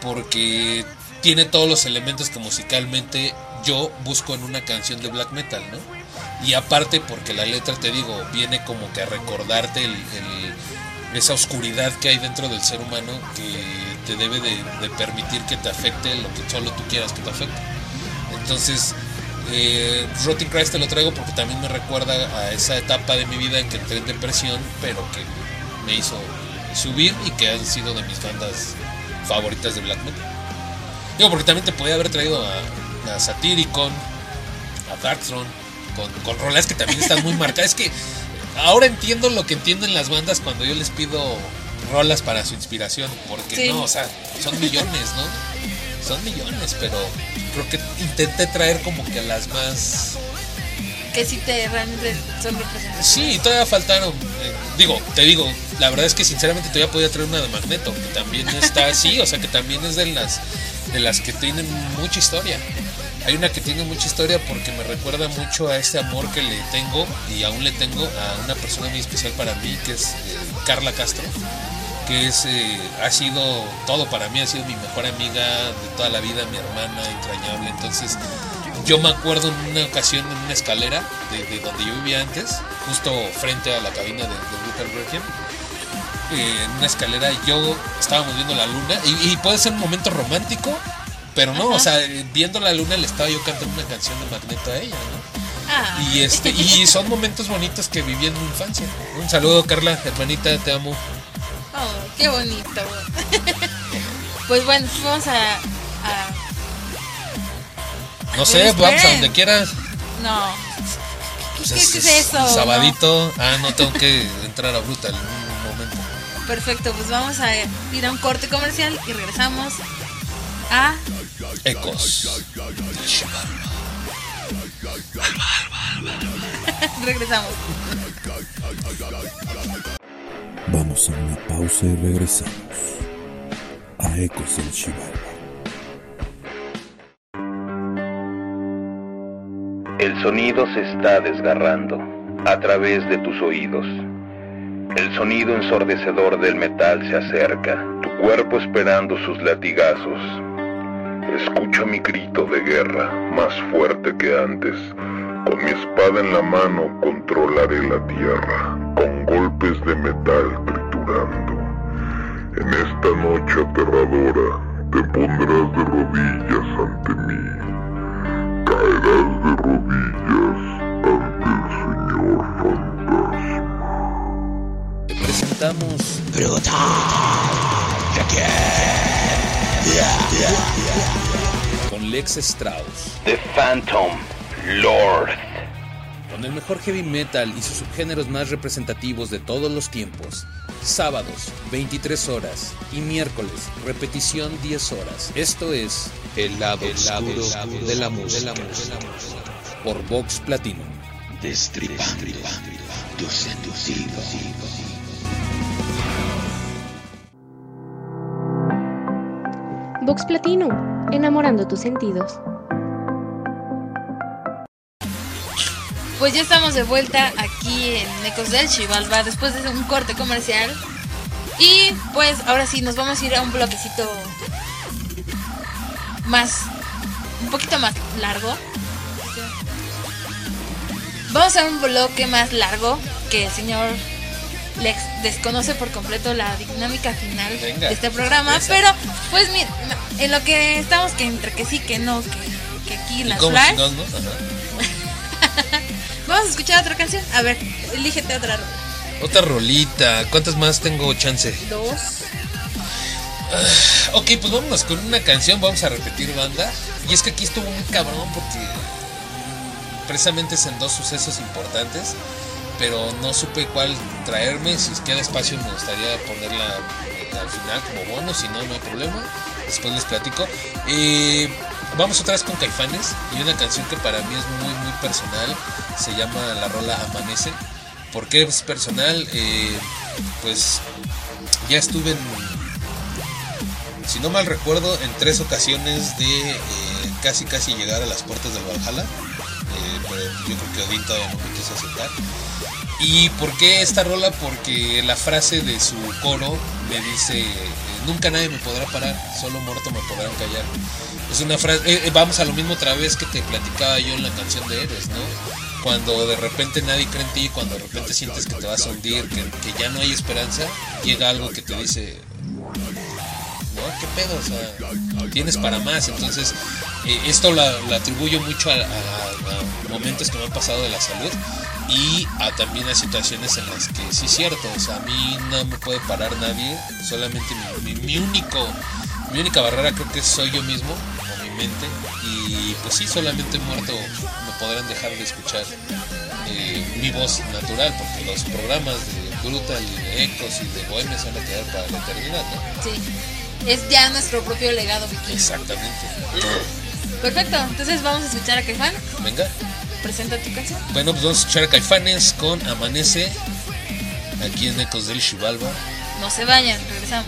porque tiene todos los elementos que musicalmente yo busco en una canción de black metal, ¿no? Y aparte porque la letra, te digo, viene como que a recordarte esa oscuridad que hay dentro del ser humano que te debe de, de permitir que te afecte lo que solo tú quieras que te afecte. Entonces, eh, Rotting Christ te lo traigo porque también me recuerda a esa etapa de mi vida en que entré en depresión, pero que me hizo subir y que han sido de mis bandas favoritas de black metal. Digo, porque también te podía haber traído a, a Satyricon, a Darkthrone, con, con rolas que también están muy marcadas. Es que ahora entiendo lo que entienden las bandas cuando yo les pido rolas para su inspiración, porque Sí. no, o sea, son millones, ¿no? Son millones, pero creo que intenté traer como que las más... Que sí te realmente son. Sí, todavía faltaron. eh, digo, te digo, la verdad es que sinceramente todavía podía traer una de Magneto, que también está así, o sea, que también es de las de las que tienen mucha historia. Hay una que tiene mucha historia porque me recuerda mucho a este amor que le tengo y aún le tengo a una persona muy especial para mí, que es eh, Carla Castro, que es eh, ha sido todo para mí, ha sido mi mejor amiga de toda la vida, mi hermana entrañable. Entonces, yo me acuerdo en una ocasión en una escalera de, de donde yo vivía antes, justo frente a la cabina de, de eh, en una escalera yo estábamos viendo la luna y puede ser un momento romántico, pero no, o sea, viendo la luna le estaba yo cantando una canción de Magneto a ella, ¿no? Ah. Y este y son momentos bonitos que viví en mi infancia. Un saludo Carla, hermanita, te amo. Oh, qué bonito. pues bueno, vamos a, a No sé, vamos a donde quieras. No. Pues ¿Qué- qué es eso? Sabadito. Ah, no tengo que entrar a Brutal en un momento. Perfecto, pues vamos a ir a un corte comercial y regresamos a Ecos. regresamos. Vamos a una pausa y regresamos a Ecos del Chivalba. El sonido se está desgarrando a través de tus oídos. El sonido ensordecedor del metal se acerca, tu cuerpo esperando sus latigazos. Escucha mi grito de guerra, más fuerte que antes. Con mi espada en la mano controlaré la tierra, con golpes de metal triturando. En esta noche aterradora te pondrás de rodillas ante mí. Caerás de rodillas ante el señor fantasma. Te presentamos con Lex Strauss. The Phantom Lord. Con el mejor heavy metal y sus subgéneros más representativos de todos los tiempos. Sábados, 23 horas. Y miércoles, repetición 10 horas. Esto es El lado, oscuro de la música. Por Vox Platino. Destripando tus sentidos. Vox Platinum, enamorando tus sentidos. Pues ya estamos de vuelta aquí en Ecos del Chivalba después de un corte comercial. Y pues ahora sí, nos vamos a ir a un bloquecito más, un poquito más largo. Vamos a un bloque más largo que el señor Lex desconoce por completo la dinámica final Venga, de este programa. Pero pues mira, en lo que estamos que entre que sí, que no, que, que aquí ¿Y las flash. chingados, no? Ajá. Vamos a escuchar otra canción. A ver, elígete otra. Otra rolita. ¿Cuántas más tengo chance? Dos. Ok, pues vámonos con una canción. Vamos a repetir banda. Y es que aquí estuvo muy cabrón porque precisamente es en dos sucesos importantes. Pero no supe cuál traerme. Si queda espacio, me gustaría ponerla al final como bono. Si no, no hay problema. Después les platico. Eh, vamos otra vez con Caifanes. Y una canción que para mí es muy, muy personal. Se llama La Rola Amanece. ¿Por qué es personal? Eh, pues ya estuve en si no mal recuerdo, en tres ocasiones de eh, casi casi llegar a las puertas del Valhalla. Pero yo creo que Odín todavía no me quiso aceptar. ¿Y por qué esta rola? Porque la frase de su coro me dice, nunca nadie me podrá parar, solo muerto me podrán callar. Es una frase, eh, eh, vamos a lo mismo otra vez que te platicaba yo en la canción de Héroes, ¿no? Cuando de repente nadie cree en ti, cuando de repente sientes que te vas a hundir, que, ya no hay esperanza, llega algo que te dice. ¿Qué pedo? O sea, tienes para más. Entonces, eh, esto la atribuyo mucho a, momentos que me han pasado de la salud y a también a situaciones en las que sí es cierto. O sea, a mí no me puede parar nadie, solamente mi único, mi única barrera creo que soy yo mismo o mi mente. Y pues sí, solamente muerto me podrán dejar de escuchar eh, mi voz natural, porque los programas de Brutal y de Ecos y de Bohemia se van a quedar para la eternidad, ¿no? Sí. Es ya nuestro propio legado vikingo. Exactamente. Perfecto, entonces vamos a escuchar a Caifán. Venga. Presenta tu canción. Bueno, pues vamos a escuchar a Caifanes con Amanece aquí en Ecos del Chivalba. No se vayan, regresamos.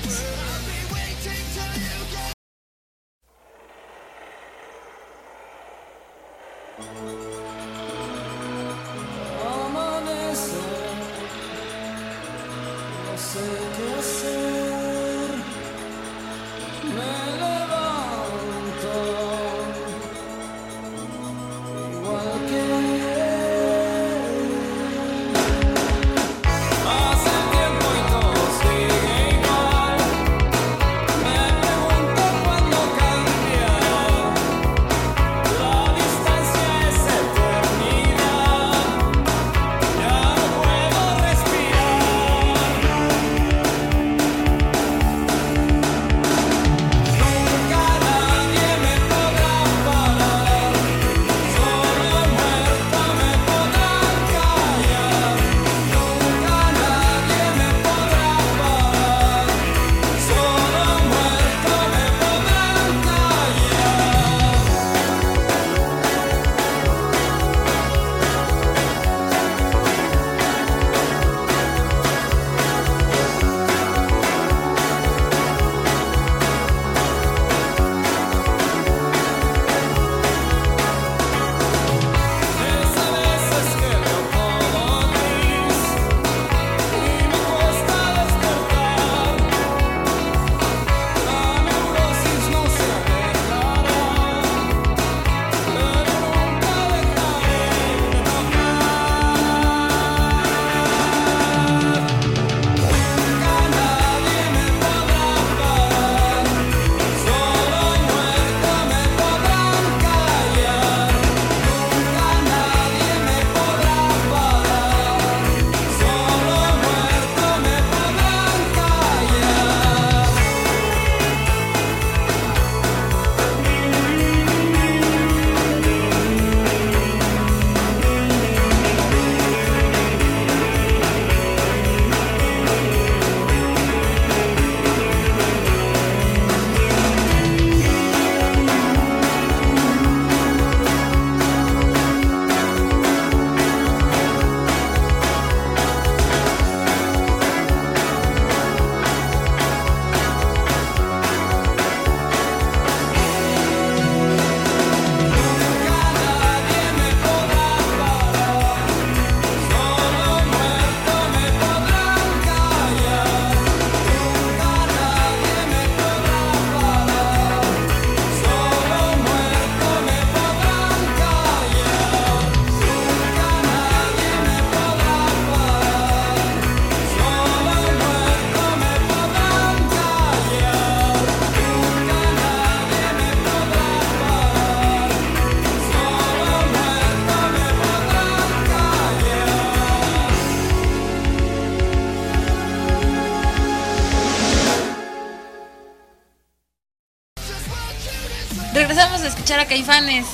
Caifanes.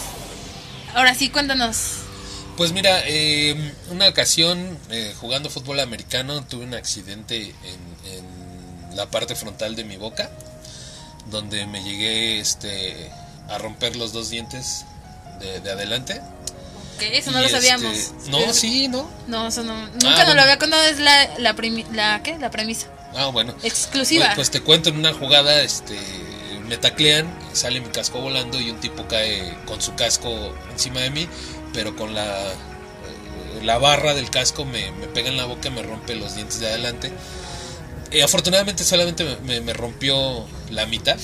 Ahora sí, cuéntanos. Pues mira, eh, una ocasión eh, jugando fútbol americano tuve un accidente en, en la parte frontal de mi boca, donde me llegué este, a romper los dos dientes de, de adelante. Eso no Y lo este, sabíamos. no, Pero- sí, no. No, eso no. Nunca Ah, nos bueno. lo había contado. Es la, la, primi- la, ¿qué? la premisa. Ah, bueno. Exclusiva. Pues, pues te cuento en una jugada, este, me taclean, sale mi casco volando y un tipo cae con su casco encima de mí, pero con la, eh, la barra del casco me, me pega en la boca me rompe los dientes de adelante. Eh, afortunadamente solamente me, me- me rompió la mitad.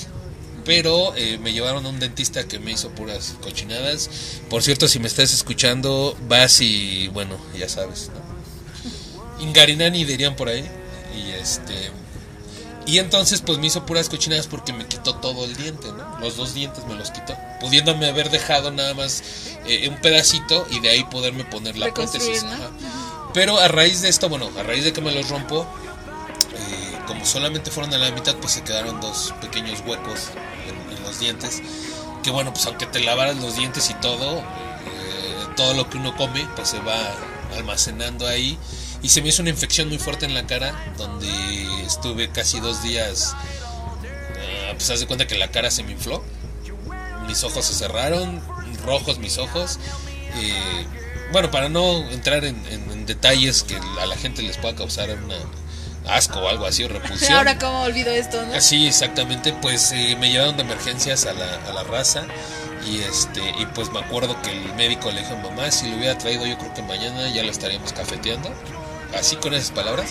Pero eh, me llevaron a un dentista que me hizo puras cochinadas. Por cierto, si me estás escuchando, vas y bueno, ya sabes, ¿no? Ingarinani dirían por ahí. Y este. Y entonces pues me hizo puras cochinadas porque me quitó todo el diente, ¿no? Los dos dientes me los quitó. Pudiéndome haber dejado nada más eh, un pedacito y de ahí poderme poner la prótesis. ¿no? ajá. Pero a raíz de esto, bueno, a raíz de que me los rompo, eh, como solamente fueron a la mitad, pues se quedaron dos pequeños huecos en, en los dientes. Que bueno, pues aunque te lavaras los dientes y todo, eh, todo lo que uno come, pues se va almacenando ahí. Y se me hizo una infección muy fuerte en la cara, donde estuve casi dos días. eh, pues haz de cuenta que la cara se me infló. Mis ojos se cerraron, rojos mis ojos. eh, bueno, para no entrar en, en- en detalles que a la gente les pueda causar una asco o algo así o repulsión. Ahora, ¿cómo olvido esto, no? Sí, exactamente, pues eh, me llevaron de emergencias a la, a la raza y este y pues me acuerdo que el médico le dijo a mamá, si lo hubiera traído yo creo que mañana ya lo estaríamos cafeteando, así con esas palabras,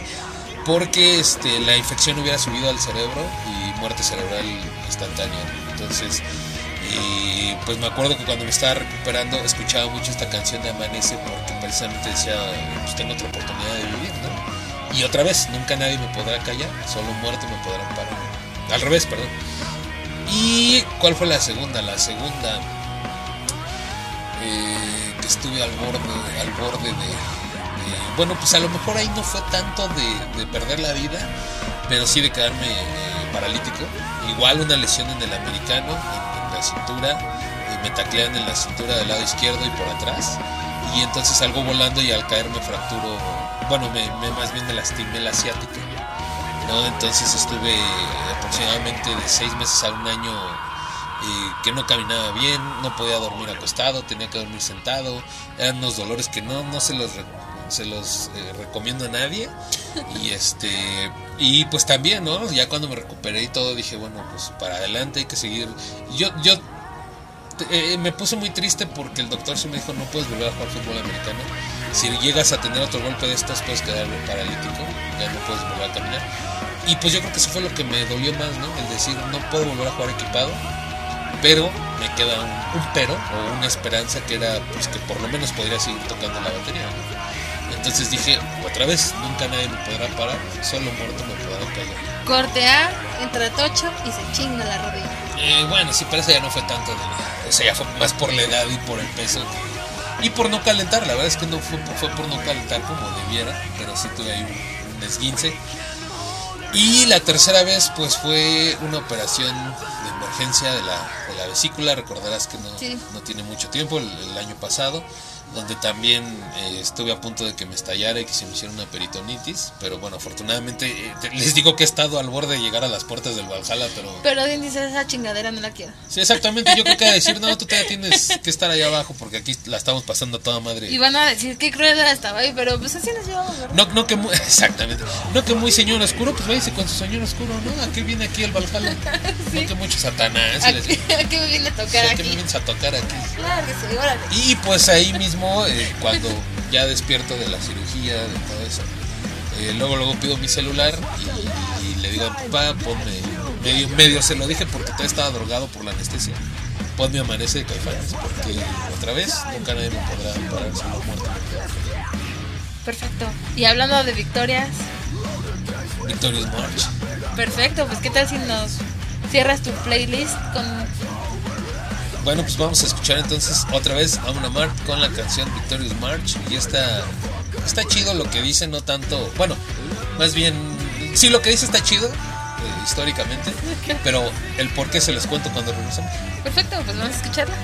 porque este la infección hubiera subido al cerebro y muerte cerebral instantánea. Entonces, y pues me acuerdo que cuando me estaba recuperando escuchaba mucho esta canción de Amanece porque precisamente decía, pues tengo otra oportunidad de vivir, ¿no? Y otra vez, nunca nadie me podrá callar, solo muerto me podrán parar. Al revés, perdón. ¿Y cuál fue la segunda? La segunda, eh, que estuve al borde, al borde de, de- Bueno, pues a lo mejor ahí no fue tanto de, de perder la vida, pero sí de quedarme eh, paralítico. Igual una lesión en el americano, en, la cintura, me taclean en la cintura del lado izquierdo y por atrás. Y entonces salgo volando y al caer me fracturo, bueno, me, más bien me lastimé la asiática. Entonces estuve aproximadamente de seis meses a un año eh, que no caminaba bien, no podía dormir acostado, tenía que dormir sentado, eran unos dolores que no, no se los, re- se los eh, recomiendo a nadie. Y este y pues también, ¿no? Ya cuando me recuperé y todo dije, bueno, pues para adelante hay que seguir. Yo, yo eh, me puse muy triste porque el doctor sí me dijo no puedes volver a jugar fútbol americano. Si llegas a tener otro golpe de estos puedes quedar paralítico, ya no puedes volver a caminar. Y pues yo creo que eso fue lo que me dolió más, ¿no? El decir no puedo volver a jugar equipado, pero me queda un, un pero o una esperanza que era pues que por lo menos podría seguir tocando la batería. ¿no? Entonces dije, otra vez, nunca nadie me podrá parar, solo muerto me podrá callar. Corte A, entra Tocho y se chinga la rodilla. Eh, bueno, sí, pero eso ya no fue tanto de. O sea, ya fue más por la edad y por el peso. que- y por no calentar, la verdad es que no fue, fue por no calentar como debiera, pero sí tuve ahí un, un esguince. Y la tercera vez, pues fue una operación de emergencia de la, de la vesícula. Recordarás que no, Sí. no tiene mucho tiempo, el, el año pasado, donde también eh, estuve a punto de que me estallara y que se me hiciera una peritonitis. Pero bueno, afortunadamente, eh, te- les digo que he estado al borde de llegar a las puertas del Valhalla, pero Pero Dean dice, esa chingadera no la quiero. Sí, exactamente. Yo creo que a decir, no, tú todavía tienes que estar allá abajo porque aquí la estamos pasando a toda madre. Y van a decir, qué cruel estaba ahí, pero pues así nos llevamos, ¿verdad? No, no que muy, exactamente. No que muy señor oscuro, pues váyase con su señor oscuro, ¿no? ¿A qué viene aquí el Valhalla? No que mucho satanás. ¿A les- qué, a qué me viene a tocar Sí, ¿a qué aquí? me vienes a tocar aquí? Claro que sí, órale. Y pues ahí mismo, eh, cuando ya despierto de la cirugía, de todo eso, eh, luego luego pido mi celular y, y le digo a mi papá, ponme, medio, medio se lo dije porque todavía estaba drogado por la anestesia, ponme amanece de caifanes, porque otra vez nunca nadie me podrá parar solo muerto. Perfecto. Y hablando de victorias, Victorious March. perfecto, pues qué tal si nos cierras tu playlist con... Bueno, pues vamos a escuchar entonces otra vez a una Mart con la canción Victorious March. Y está, está chido lo que dice, no tanto. Bueno, más bien, sí, lo que dice está chido, eh, históricamente, pero el por qué se les cuento cuando regresamos. Perfecto, pues vamos a escucharla.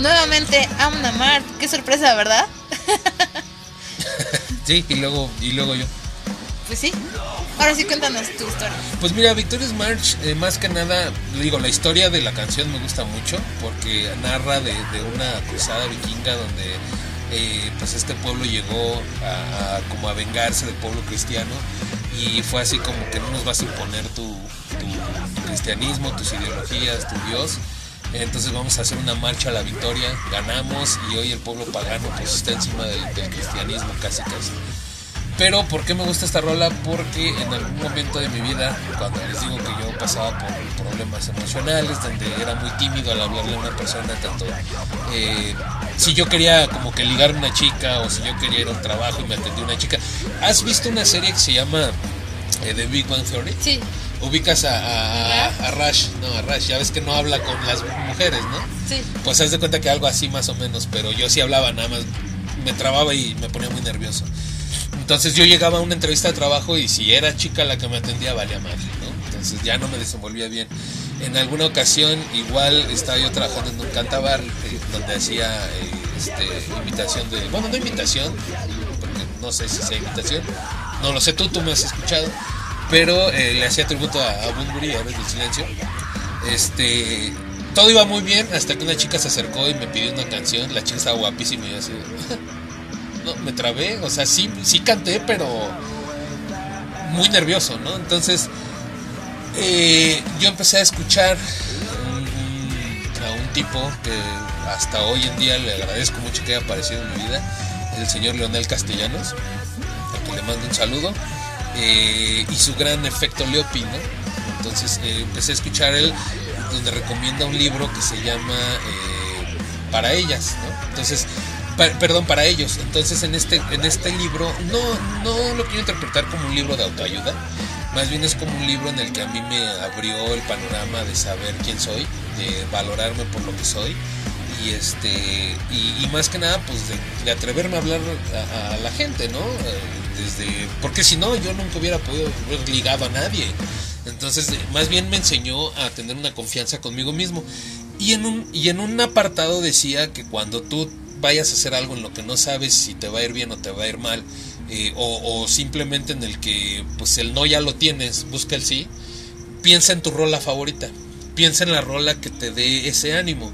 Nuevamente a una Mart. Qué sorpresa, ¿verdad? Sí, y luego, y luego yo. Pues sí. Ahora sí, cuéntanos tu historia. Pues mira, Victorious March, eh, más que nada, digo, la historia de la canción me gusta mucho porque narra de, de una cruzada vikinga donde eh, pues este pueblo llegó a, a como a vengarse del pueblo cristiano y fue así como que no nos vas a imponer tu, tu- tu cristianismo, tus ideologías, tu Dios. Entonces vamos a hacer una marcha a la victoria, ganamos y hoy el pueblo pagano pues está encima del, del cristianismo casi casi. Pero ¿por qué me gusta esta rola? Porque en algún momento de mi vida, cuando les digo que yo pasaba por problemas emocionales, donde era muy tímido al hablarle a una persona, tanto eh, si yo quería como que ligar a una chica o si yo quería ir a un trabajo y me atendía una chica. ¿Has visto una serie que se llama eh, The Big Bang Theory? Sí. Ubicas a, a, Rush, no, a Rush, ya ves que no habla con las mujeres, ¿no? Sí. Pues haz de cuenta que algo así más o menos, pero yo sí hablaba nada más, me trababa y me ponía muy nervioso. Entonces yo llegaba a una entrevista de trabajo y si era chica la que me atendía valía madre, ¿no? Entonces ya no me desenvolvía bien. En alguna ocasión igual estaba yo trabajando en un cantabar eh, donde hacía eh, este, imitación de, bueno no imitación, porque no sé si sea imitación, no lo sé tú, tú me has escuchado, pero eh, le hacía tributo a, a Bunbury, Héroes del Silencio. Este, todo iba muy bien hasta que una chica se acercó y me pidió una canción, la chica estaba guapísima y así, no, me trabé, o sea, sí, sí canté, pero muy nervioso, ¿no? Entonces, eh, yo empecé a escuchar a un tipo que hasta hoy en día le agradezco mucho que haya aparecido en mi vida, el señor Leonel Castellanos, a quien le mando un saludo, eh, y su gran efecto Leopi, ¿no? Entonces eh, empecé a escuchar él, donde recomienda un libro que se llama eh, Para ellas, ¿no? Entonces, perdón, para ellos. Entonces en este, en este libro no, no lo quiero interpretar como un libro de autoayuda, más bien es como un libro en el que a mí me abrió el panorama de saber quién soy, de valorarme por lo que soy y este y, más que nada pues de, atreverme a hablar a, la gente no Eh, desde porque si no yo nunca hubiera podido haber ligado a nadie. Entonces eh, más bien me enseñó a tener una confianza conmigo mismo. Y en un y en un apartado decía que cuando tú vayas a hacer algo en lo que no sabes si te va a ir bien o te va a ir mal eh, o, o simplemente en el que pues el no ya lo tienes busca el sí piensa en tu rola favorita piensa en la rola que te dé ese ánimo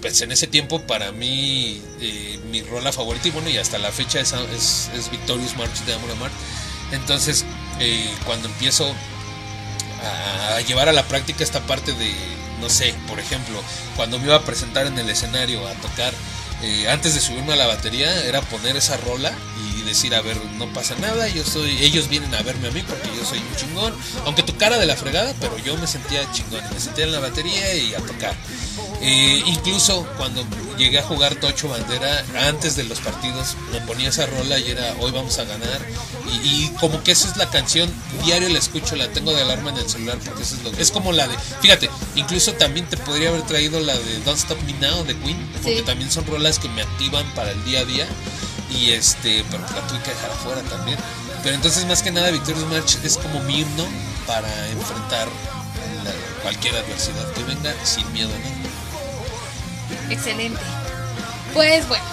pues en ese tiempo, para mí, eh, mi rola favorita, y bueno, y hasta la fecha es, Victorious March de Amor a Mart. Entonces, eh, cuando empiezo a, a llevar a la práctica esta parte de, no sé, por ejemplo, cuando me iba a presentar en el escenario a tocar, eh, antes de subirme a la batería, era poner esa rola y decir, a ver, no pasa nada, yo soy, ellos vienen a verme a mí porque yo soy un chingón, aunque tu cara de la fregada, pero yo me sentía chingón, me sentía en la batería y a tocar. Eh, incluso cuando llegué a jugar Tocho Bandera, antes de los partidos, me ponía esa rola y era hoy vamos a ganar. Y, y como que esa es la canción, diario la escucho, la tengo de alarma en el celular, porque eso es lo es como la de, fíjate, incluso también te podría haber traído la de Don't Stop Me Now de Queen, porque Sí. también son rolas que me activan para el día a día. Y este, pero la tuve que dejar afuera también. Pero entonces más que nada Victorious March es como mi himno para enfrentar cualquier adversidad que venga sin miedo a nada. Excelente. Pues bueno,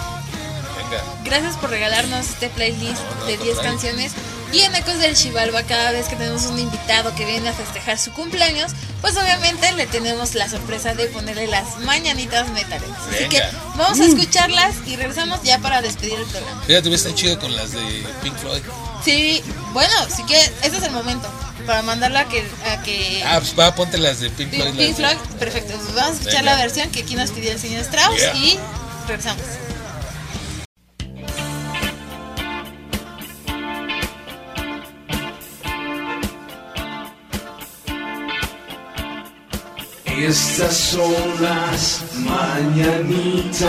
Venga. gracias por regalarnos este playlist No, no, de al 10 contrario. canciones. Y en Ecos del Chivalba, cada vez que tenemos un invitado que viene a festejar su cumpleaños, pues obviamente le tenemos la sorpresa de ponerle las mañanitas metales. Así que vamos a Mm. escucharlas y regresamos ya para despedir el programa. Fíjate, hubiera estado chido con las de Pink Floyd. Sí, bueno, sí que este es el momento para mandarla a que... A que Ah, pues va, ponte las de Pink Floyd. Pink de- Floyd, perfecto. Pues vamos a escuchar Venga. la versión que aquí nos pidió el señor Strauss Yeah. y regresamos. Estas son las mañanitas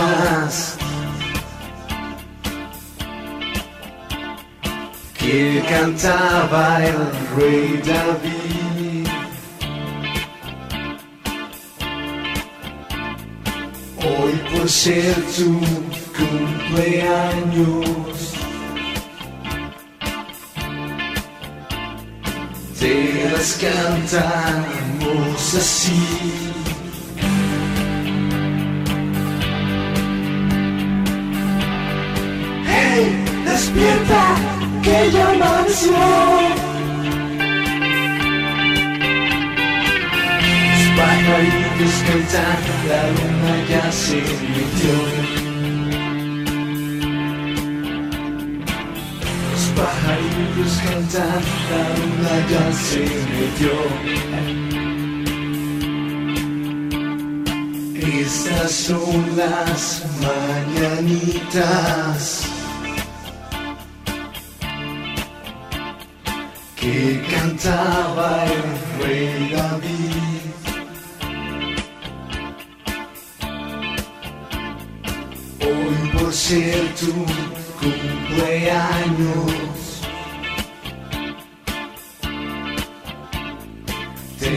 que cantaba el rey David. Hoy por ser tu cumpleaños, te las cantamos así. ¡Hey! ¡Despierta! ¡Que ya amaneció! Los pajaritos cantan, la luna ya se metió. Pajarillos cantan, la luna ya se metió. Estas son las mañanitas que cantaba el rey. Hoy por ser tu cumpleaños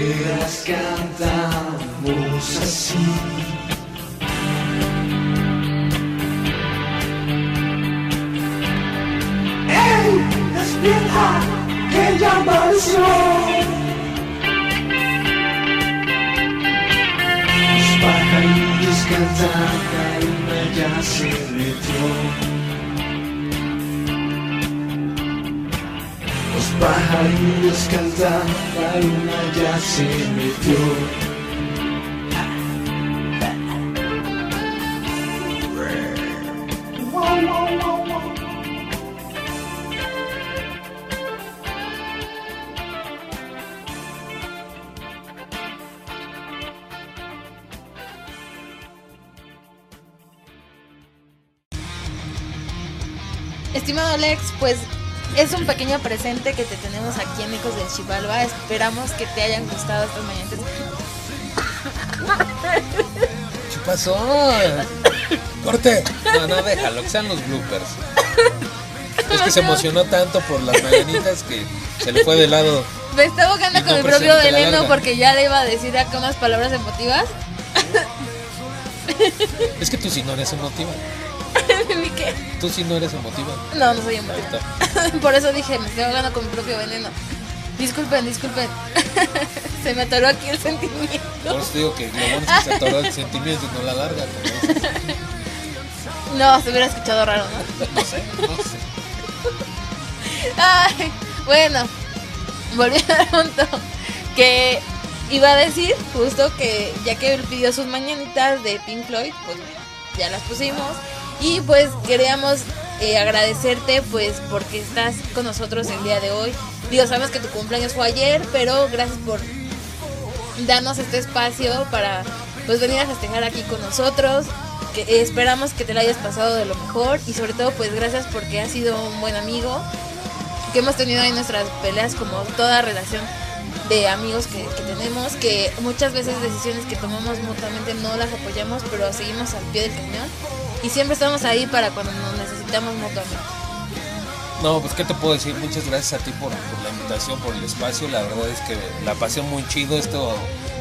Πήρας κατά μου Σπαχαλίδες κατά καημένα για συνδυτό pajarillos cantan, la luna ya se metió. Estimado Alex, pues es un pequeño presente que te tenemos aquí en Ecos del Chivalba. Esperamos que te hayan gustado estas mañanitas. ¿Qué pasó? ¡Corte! No, no, déjalo, que sean los bloopers. Es que se emocionó tanto por las mañanitas que se le fue de lado. Me está Y con no mi propio veneno porque ya le iba a decir acá unas palabras emotivas. Es que tú sí no eres emotiva. Tú sí no eres emotiva. No, no soy emotiva. Por eso dije, me estoy ahogando con mi propio veneno. Disculpen, disculpen. Se me atoró aquí el sentimiento. Por eso digo que lo bueno es que se atoró el sentimiento y no la larga. No, se hubiera escuchado raro, ¿no? No sé, no sé. Ay, bueno, volviendo al punto que iba a decir justo que ya que él pidió sus mañanitas de Pink Floyd, pues ya las pusimos y pues queríamos eh, agradecerte pues porque estás con nosotros el día de hoy. Digo, sabemos que tu cumpleaños fue ayer, pero gracias por darnos este espacio para pues venir a festejar aquí con nosotros. Esperamos que te la hayas pasado de lo mejor y sobre todo pues gracias porque has sido un buen amigo que hemos tenido ahí nuestras peleas como toda relación de amigos que tenemos, que muchas veces decisiones que tomamos mutuamente no las apoyamos, pero seguimos al pie del cañón y siempre estamos ahí para cuando nos necesitamos mutuamente. No, pues qué te puedo decir, muchas gracias a ti por, la invitación, por el espacio, la verdad es que la pasé muy chido, esto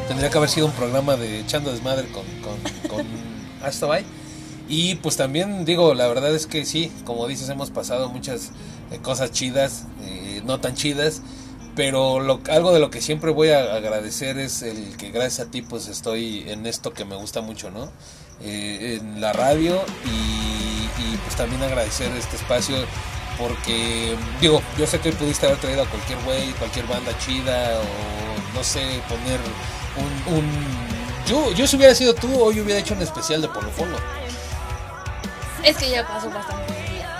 tendría que haber sido un programa de echando desmadre con, con, con Astabay. Y pues también digo, la verdad es que sí, como dices, hemos pasado muchas eh, cosas chidas, eh, no tan chidas, pero algo de lo que siempre voy a agradecer es el que gracias a ti pues estoy en esto que me gusta mucho, ¿no? Eh, en la radio y, y, pues también agradecer este espacio porque digo, yo sé que hoy pudiste haber traído a cualquier güey, cualquier banda chida o no sé, poner un... un yo, yo si hubiera sido tú, hoy hubiera hecho un especial de Polo Polo. Es que ya pasó bastante días.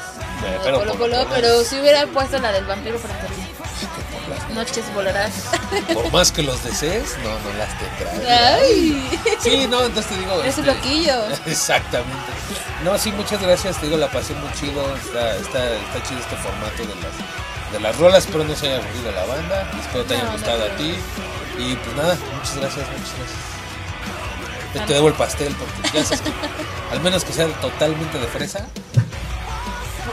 Eh, pero Polo Polo, pero si hubiera puesto la del vampiro. Noches volarás. Por más que los desees, no, no las tendrás. Ay. Sí, no, entonces te digo. Un este, loquillo. Exactamente. No, sí, muchas gracias, te digo, la pasé muy chido. Está, está, está chido este formato de las, de las rolas. Espero no se haya aburrido la banda. Espero te haya No, no gustado a ti. Y pues nada, muchas gracias, muchas gracias. Te, te debo el pastel porque ya sabes que, al menos que sea totalmente de fresa.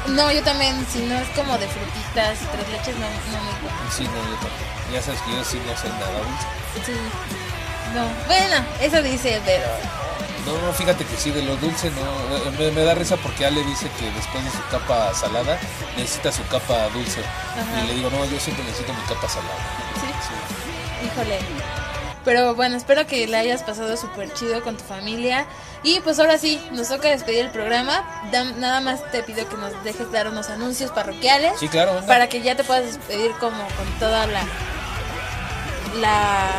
No, yo también, si no es como de frutitas, tres leches, no, no me gusta. Sí, no, yo tampoco. Ya sabes que yo sí no soy nada dulce. Sí. No. Bueno, eso dice, pero. No, no, fíjate que sí, de lo dulce no. eh, Me, me da risa porque Ale dice que después de su capa salada necesita su capa dulce. Ajá. Y le digo, no, yo siempre necesito mi capa salada. Sí. Híjole. Pero bueno, espero que la hayas pasado súper chido con tu familia. Y pues ahora sí, nos toca despedir el programa. Nada más te pido que nos dejes dar unos anuncios parroquiales. Sí, claro, venga. Para que ya te puedas despedir como con toda la. la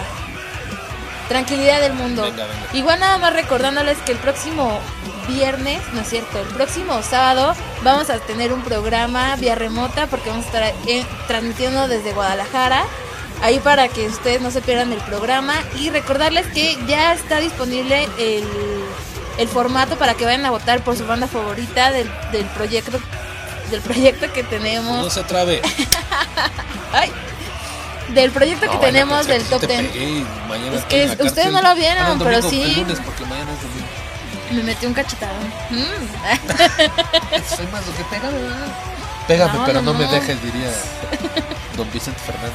tranquilidad del mundo. Venga, venga. Igual nada más recordándoles que el próximo viernes, no es cierto, el próximo sábado vamos a tener un programa vía remota porque vamos a estar eh, transmitiendo desde Guadalajara. Ahí para que ustedes no se pierdan el programa y recordarles que ya está disponible el, el formato para que vayan a votar por su banda favorita del, del proyecto del proyecto que tenemos No se trabe. Ay, del proyecto No, que tenemos del top sí te 10 pegué y mañana Es que ustedes no lo vieron, Ah, no, pero sí. El lunes, porque mañana es domingo. me metió un cachetadón Mm. Soy más lo que pégame, ¿verdad? Pégame, No, pero no, me dejes, diría don Vicente Fernández.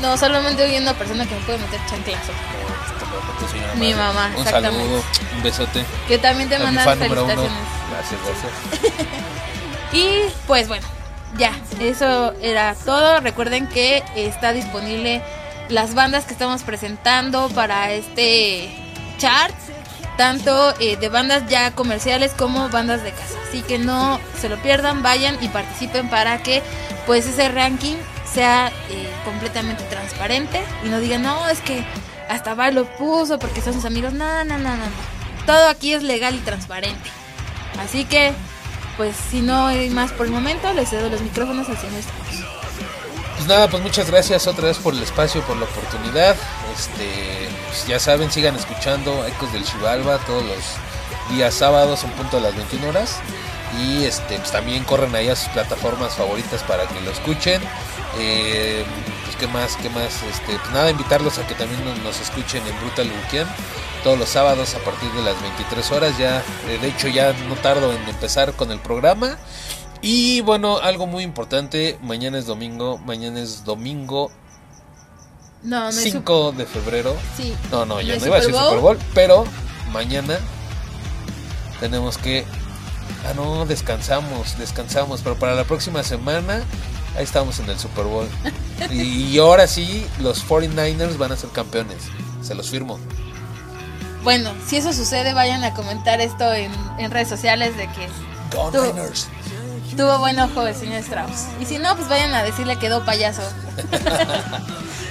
¿no? solamente hay una persona que me puede meter chanclazo Tu señora Mi madre. mamá, Un saludo, un besote. Que también te A mi manda fan número uno. felicitaciones. Gracias, gracias. Y pues bueno, ya, eso era todo. Recuerden que está disponible las bandas que estamos presentando para este chart, tanto eh, de bandas ya comerciales como bandas de casa. Así que no se lo pierdan, vayan y participen para que pues ese ranking sea eh, completamente transparente y no digan, no, es que hasta Bar lo puso porque son sus amigos. No, no, no, no. Todo aquí es legal y transparente. Así que, pues si no hay más por el momento, les cedo los micrófonos al señor. Pues nada, pues muchas gracias otra vez por el espacio, por la oportunidad. Este, pues ya saben, sigan escuchando Ecos del Chivalba todos los días sábados en punto a las 21 horas. Y este, pues también corren ahí a sus plataformas favoritas para que lo escuchen. Eh, qué más, qué más, este, pues nada, invitarlos a que también nos, nos escuchen en Brutal Weekend todos los sábados a partir de las 23 horas. Ya, eh, de hecho, ya no tardo en empezar con el programa. Y bueno, algo muy importante, mañana es domingo, mañana es domingo No, no es 5 de febrero. Sí. No, no, ¿No ya no iba a decir Super? Bowl, pero mañana tenemos que... Ah, no, descansamos, descansamos, pero para la próxima semana ahí estamos en el Super Bowl. y ahora sí, los 49ers van a ser campeones, se los firmo. Bueno, si eso sucede, vayan a comentar esto en, en redes sociales de que Go Niners. tuvo buen ojo el señor Strauss. Y si no, pues vayan a decirle quedó payaso.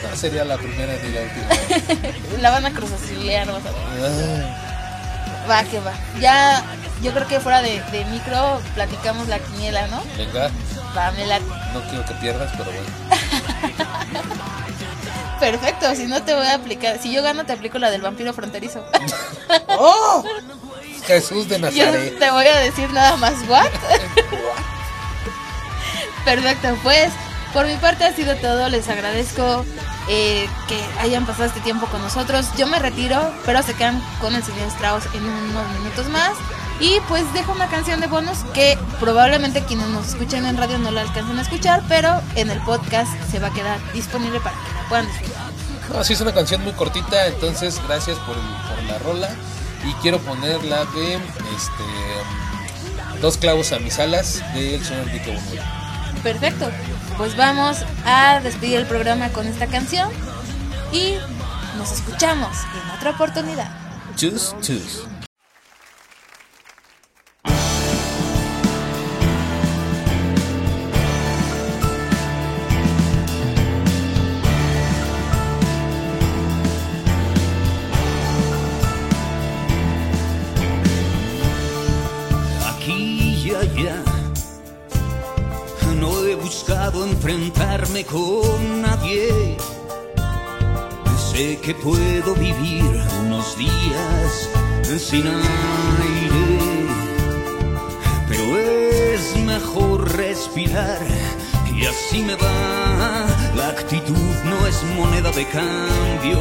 No sería la primera ni la última. La van a cruzazilear, vas a ver. Va, que va. Ya, yo creo que fuera de, de micro platicamos la quiniela, ¿no? venga, Va, me late. no quiero que pierdas, pero bueno. Perfecto, si no te voy a aplicar. Si yo gano, te aplico la del vampiro fronterizo. ¡Oh! Jesús de Yo Nazaret. te voy a decir nada más, ¿what? Perfecto, pues por mi parte ha sido todo. Les agradezco eh, que hayan pasado este tiempo con nosotros. Yo me retiro, pero se quedan con el señor Strauss en unos minutos más. Y pues dejo una canción de bonus que probablemente quienes nos escuchen en radio no la alcancen a escuchar, pero en el podcast se va a quedar disponible para que la puedan disfrutar. No, sí es una canción muy cortita, entonces gracias por, por la rola. Y quiero poner la de este Dos clavos a mis alas del señor Buñuel. Perfecto. Pues vamos a despedir el programa con esta canción y nos escuchamos en otra oportunidad. Chus, chus. Enfrentarme con nadie. Sé que puedo vivir unos días sin aire, pero es mejor respirar y así me va. La actitud no es moneda de cambio.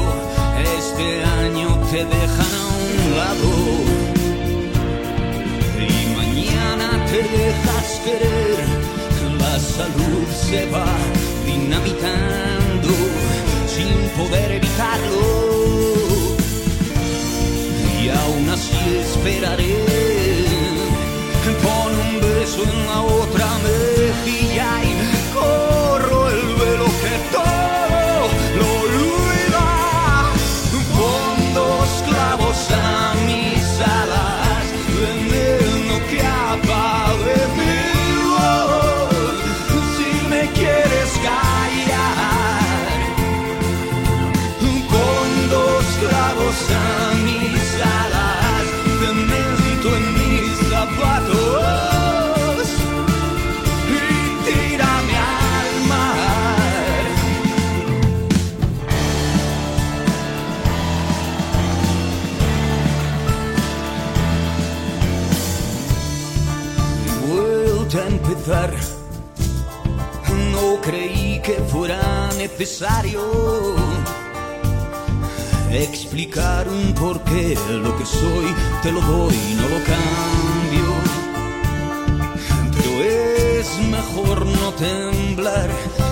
Este año te dejan a un lado y mañana te dejas querer. La salud se va dinamitando sin poder evitarlo. Y aún así esperaré fuera necesario explicar un porqué. Lo que soy te lo doy, no lo cambio. Pero es mejor no temblar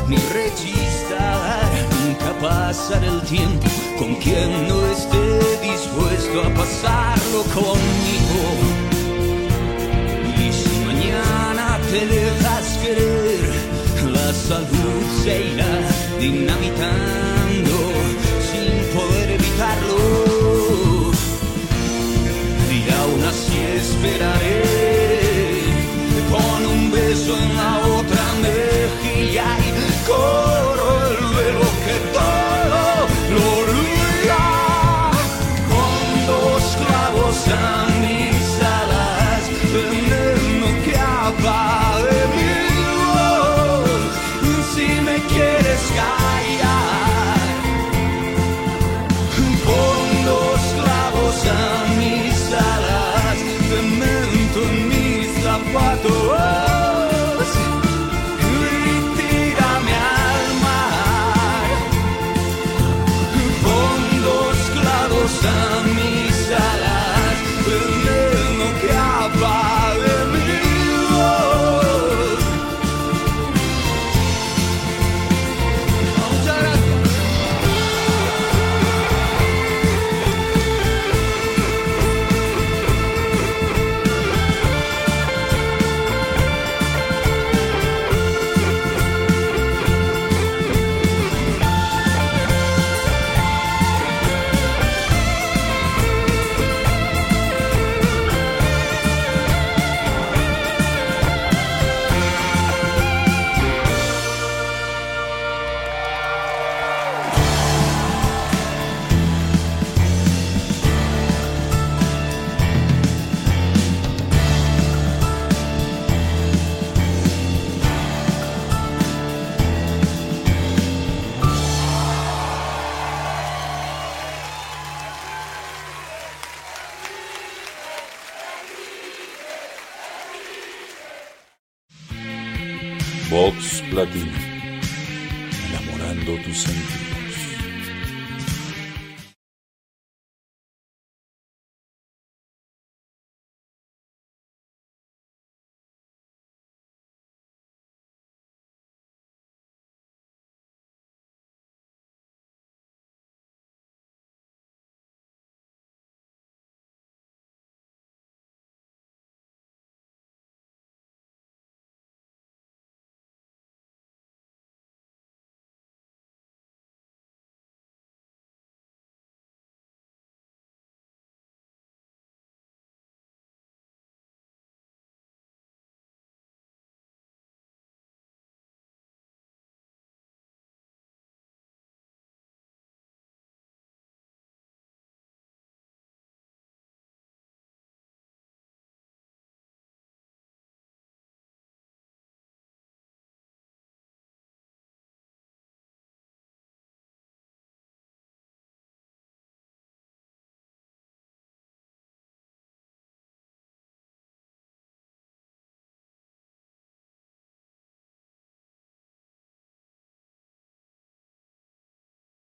ni rechistar, nunca pasar el tiempo con quien no esté dispuesto a pasarlo conmigo. Y si mañana te dejas querer, salud se irá dinamitando sin poder evitarlo. Y aún así esperaré con un beso en la otra mejilla y corro el velo que todo lo olvida con dos clavos a mis alas veneno que apague quieres callar